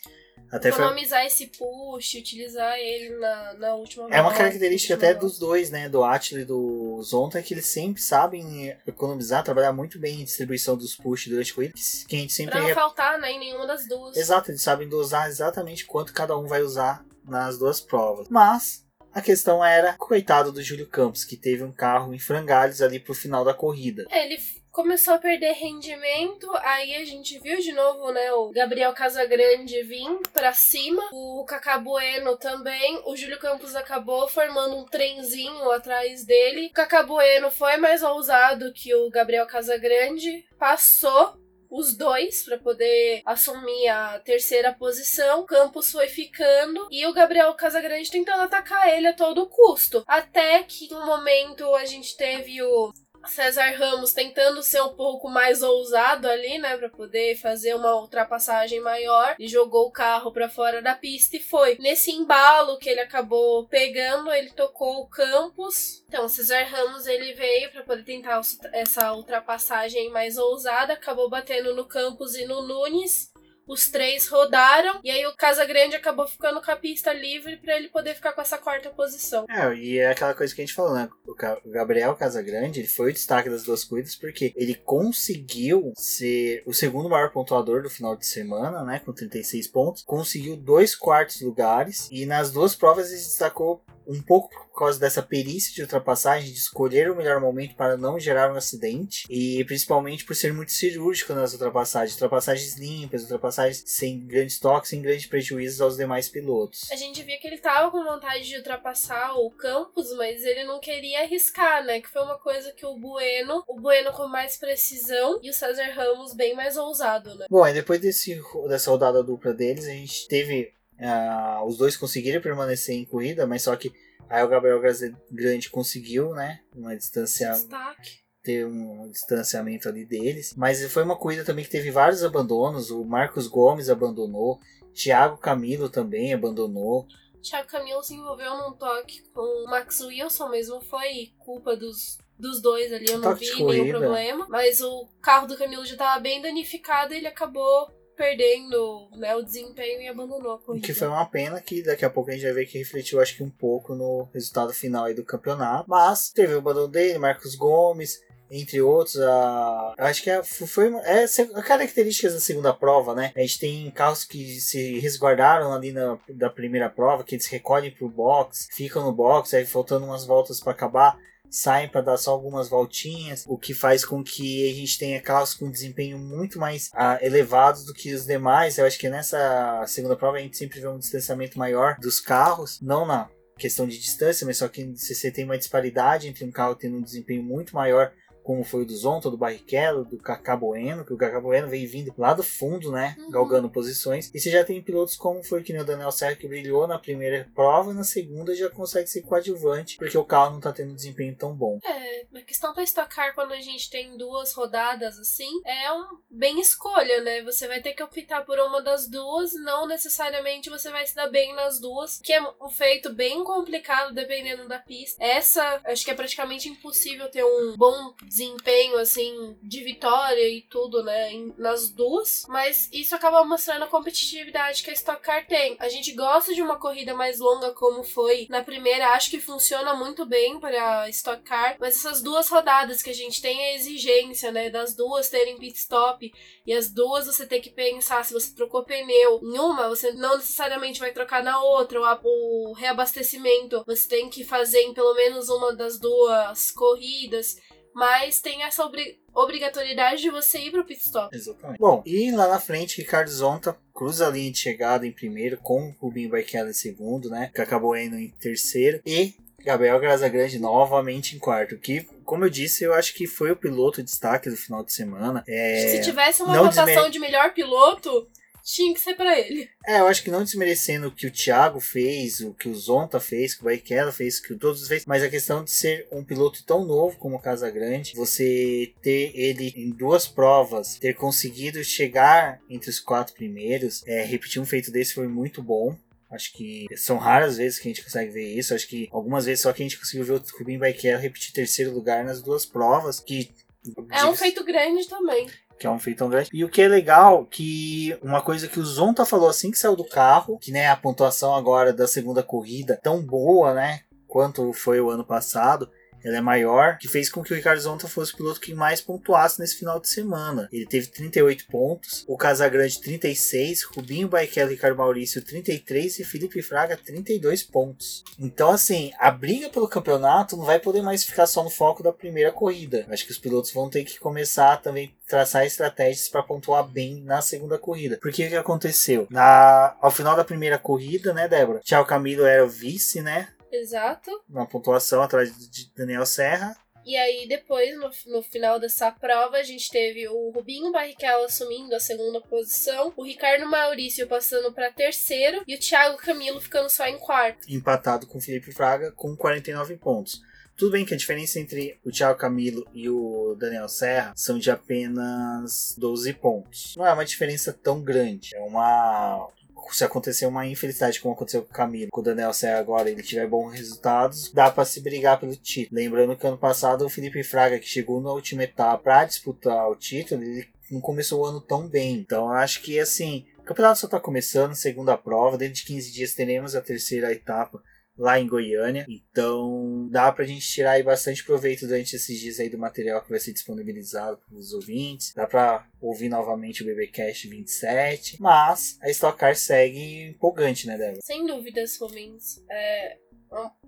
Até Economizar foi... esse push, utilizar ele na, na última É uma característica até volta. dos dois, né? Do Atila e do Zonta, que eles sempre sabem economizar, trabalhar muito bem em distribuição dos push durante a corrida. Que a gente sempre pra não faltar, né? Em nenhuma das duas. Exato, eles sabem dosar exatamente quanto cada um vai usar nas duas provas. Mas a questão era, coitado do Júlio Campos, que teve um carro em frangalhos ali pro final da corrida. Ele começou a perder rendimento, aí a gente viu de novo, né, o Gabriel Casagrande vir para cima, o Cacá Bueno também, o Júlio Campos acabou formando um trenzinho atrás dele. O Cacá Bueno foi mais ousado que o Gabriel Casagrande, passou os dois para poder assumir a terceira posição. Campos foi ficando e o Gabriel Casagrande tentando atacar ele a todo custo. Até que um momento a gente teve o César Ramos tentando ser um pouco mais ousado ali, né, para poder fazer uma ultrapassagem maior, e jogou o carro para fora da pista e foi. Nesse embalo que ele acabou pegando, ele tocou o Campos. Então, César Ramos ele veio para poder tentar essa ultrapassagem mais ousada, acabou batendo no Campos e no Nunes os três rodaram e aí o Casagrande acabou ficando com a pista livre para ele poder ficar com essa quarta posição. É, e é aquela coisa que a gente falou, né? O Gabriel Casagrande, ele foi o destaque das duas corridas porque ele conseguiu ser o segundo maior pontuador do final de semana, né, com 36 pontos, conseguiu dois quartos lugares e nas duas provas ele destacou um pouco por causa dessa perícia de ultrapassagem, de escolher o melhor momento para não gerar um acidente, e principalmente por ser muito cirúrgico nas ultrapassagens, ultrapassagens limpas, ultrapassagens sem grandes toques, sem grandes prejuízos aos demais pilotos. A gente via que ele estava com vontade de ultrapassar o Campos, mas ele não queria arriscar, né? Que foi uma coisa que o Bueno, o Bueno com mais precisão e o César Ramos bem mais ousado, né? Bom, aí depois desse, dessa rodada dupla deles, a gente teve Uh, os dois conseguiram permanecer em corrida, mas só que aí o Gabriel Grande conseguiu, né? Uma distância. Destaque. Ter um distanciamento ali deles. Mas foi uma corrida também que teve vários abandonos. O Marcos Gomes abandonou. Thiago Camilo também abandonou. Thiago Camilo se envolveu num toque com o Max Wilson, mesmo foi culpa dos, dos dois ali, eu não vi nenhum problema. Mas o carro do Camilo já estava bem danificado e ele acabou perdendo né, o desempenho e abandonou a corrida. Que foi uma pena que daqui a pouco a gente vai ver que refletiu, acho que um pouco no resultado final aí do campeonato. Mas teve o abandono dele, Marcos Gomes, entre outros, a, acho que é, foi é, características da segunda prova, né? A gente tem carros que se resguardaram ali na da primeira prova, que eles recolhem pro box, ficam no box, aí faltando umas voltas para acabar saem para dar só algumas voltinhas, o que faz com que a gente tenha carros com desempenho muito mais ah, elevados do que os demais. Eu acho que nessa segunda prova a gente sempre vê um distanciamento maior dos carros, não na questão de distância, mas só que você tem uma disparidade entre um carro tendo um desempenho muito maior como foi o do Zonta, do Barrichello, do Cacá Bueno, que o Cacá Bueno veio vindo lá do fundo, né, Uhum. galgando posições. E você já tem pilotos como foi que nem o Daniel Serra, que brilhou na primeira prova, na segunda já consegue ser coadjuvante, porque o carro não tá tendo um desempenho tão bom. É, a questão da Stock Car quando a gente tem duas rodadas assim, é um bem escolha, né? Você vai ter que optar por uma das duas, não necessariamente você vai se dar bem nas duas, que é um feito bem complicado dependendo da pista. Essa, acho que é praticamente impossível ter um bom desempenho assim de vitória e tudo, né, em- nas duas, mas isso acaba mostrando a competitividade que a Stock Car tem. A gente gosta de uma corrida mais longa como foi na primeira, acho que funciona muito bem para Stock Car, mas essas duas rodadas que a gente tem a exigência, né, das duas terem pit stop e as duas você tem que pensar se você trocou pneu em uma, você não necessariamente vai trocar na outra, a- o reabastecimento você tem que fazer em pelo menos uma das duas corridas, mas tem essa obri- obrigatoriedade de você ir pro pit stop. Exatamente. Bom, e lá na frente, Ricardo Zonta cruza a linha de chegada em primeiro, com o Rubinho Barrichello em segundo, né? Que acabou indo em terceiro. E Gabriel Grazagrande novamente em quarto. Que, como eu disse, eu acho que foi o piloto de destaque do final de semana. É... Se tivesse uma não votação desmer- de melhor piloto, tinha que ser pra ele. É, eu acho que não desmerecendo o que o Thiago fez, o que o Zonta fez, o que o Barrichello fez, o que o todos fez, mas a questão de ser um piloto tão novo como o Casagrande, você ter ele em duas provas, ter conseguido chegar entre os quatro primeiros, é, repetir um feito desse foi muito bom. Acho que são raras vezes que a gente consegue ver isso. Acho que algumas vezes só que a gente conseguiu ver o Rubinho Barrichello repetir terceiro lugar nas duas provas, que É um feito grande também. Que é um feito grande. E o que é legal, que uma coisa que o Zonta falou assim que saiu do carro, que né, a pontuação agora da segunda corrida tão boa, né, quanto foi o ano passado, ela é maior, que fez com que o Ricardo Zonta fosse o piloto que mais pontuasse nesse final de semana. Ele teve 38 pontos, o Casagrande 36, Rubinho Barrichello e Ricardo Maurício 33 e Felipe Fraga 32 pontos. Então assim, a briga pelo campeonato não vai poder mais ficar só no foco da primeira corrida. Acho que os pilotos vão ter que começar também traçar estratégias para pontuar bem na segunda corrida. Porque o que aconteceu? Na, ao final da primeira corrida, né, Débora? Thiago Camilo era o vice, né? Exato. Na pontuação atrás de Daniel Serra. E aí, depois, no, no final dessa prova, a gente teve o Rubinho Barrichello assumindo a segunda posição, o Ricardo Maurício passando para terceiro e o Thiago Camilo ficando só em quarto. empatado com o Felipe Fraga com 49 pontos. Tudo bem que a diferença entre o Thiago Camilo e o Daniel Serra são de apenas 12 pontos. Não é uma diferença tão grande. É uma. Se acontecer uma infelicidade como aconteceu com o Camilo, com o Daniel Serra agora ele tiver bons resultados, dá para se brigar pelo título. Lembrando que ano passado o Felipe Fraga, que chegou na última etapa para disputar o título, ele não começou o ano tão bem. Então acho que assim, o campeonato só tá começando, segunda prova, dentro de 15 dias teremos a terceira etapa lá em Goiânia. Então dá pra gente tirar aí bastante proveito durante esses dias aí do material que vai ser disponibilizado para os ouvintes. Dá pra ouvir novamente o BBcast 27. Mas a Stock Car segue empolgante, né, Débora? Sem dúvidas, Rubens. É,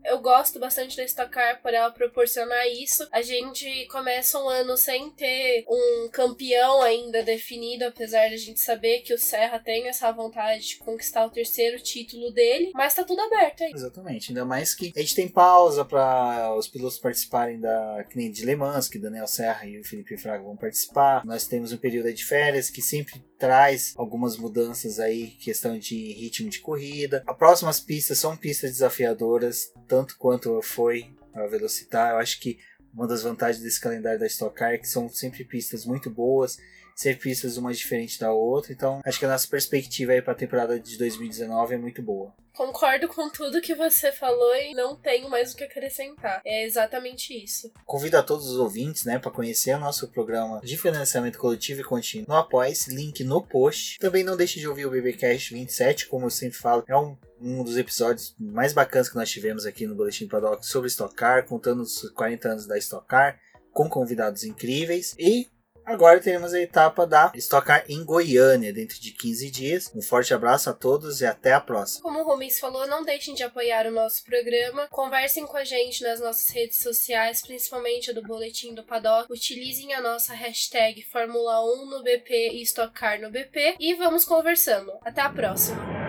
eu gosto bastante da Stock Car por ela proporcionar isso. A gente começa um ano sem ter um campeão ainda definido, apesar de a gente saber que o Serra tem essa vontade de conquistar o terceiro título dele, mas tá tudo aberto aí. Exatamente, ainda mais que a gente tem pausa para os pilotos participarem da que de Le Mans, que Daniel Serra e o Felipe Fraga vão participar. Nós temos um período de férias que sempre traz algumas mudanças aí, questão de ritmo de corrida. As próximas pistas são pistas desafiadoras, tanto quanto foi a Velocitar. Eu acho que uma das vantagens desse calendário da Stock Car é que são sempre pistas muito boas, ser pistas uma diferente da outra. Então, acho que a nossa perspectiva aí para a temporada de 2019 é muito boa. Concordo com tudo que você falou e não tenho mais o que acrescentar. É exatamente isso. Convido a todos os ouvintes, né, para conhecer o nosso programa de financiamento coletivo e contínuo no Apoia-se, link no post. Também não deixe de ouvir o BBcast 27, como eu sempre falo, é um, um dos episódios mais bacanas que nós tivemos aqui no Boletim Paddock sobre Stock Car, contando os 40 anos da Stock Car, com convidados incríveis e Agora teremos a etapa da Stock Car em Goiânia, dentro de 15 dias. Um forte abraço a todos e até a próxima. Como o Rubens falou, não deixem de apoiar o nosso programa. Conversem com a gente nas nossas redes sociais, principalmente a do Boletim do Paddock. Utilizem a nossa hashtag Fórmula 1 no BP e Stock Car no BP. E vamos conversando. Até a próxima!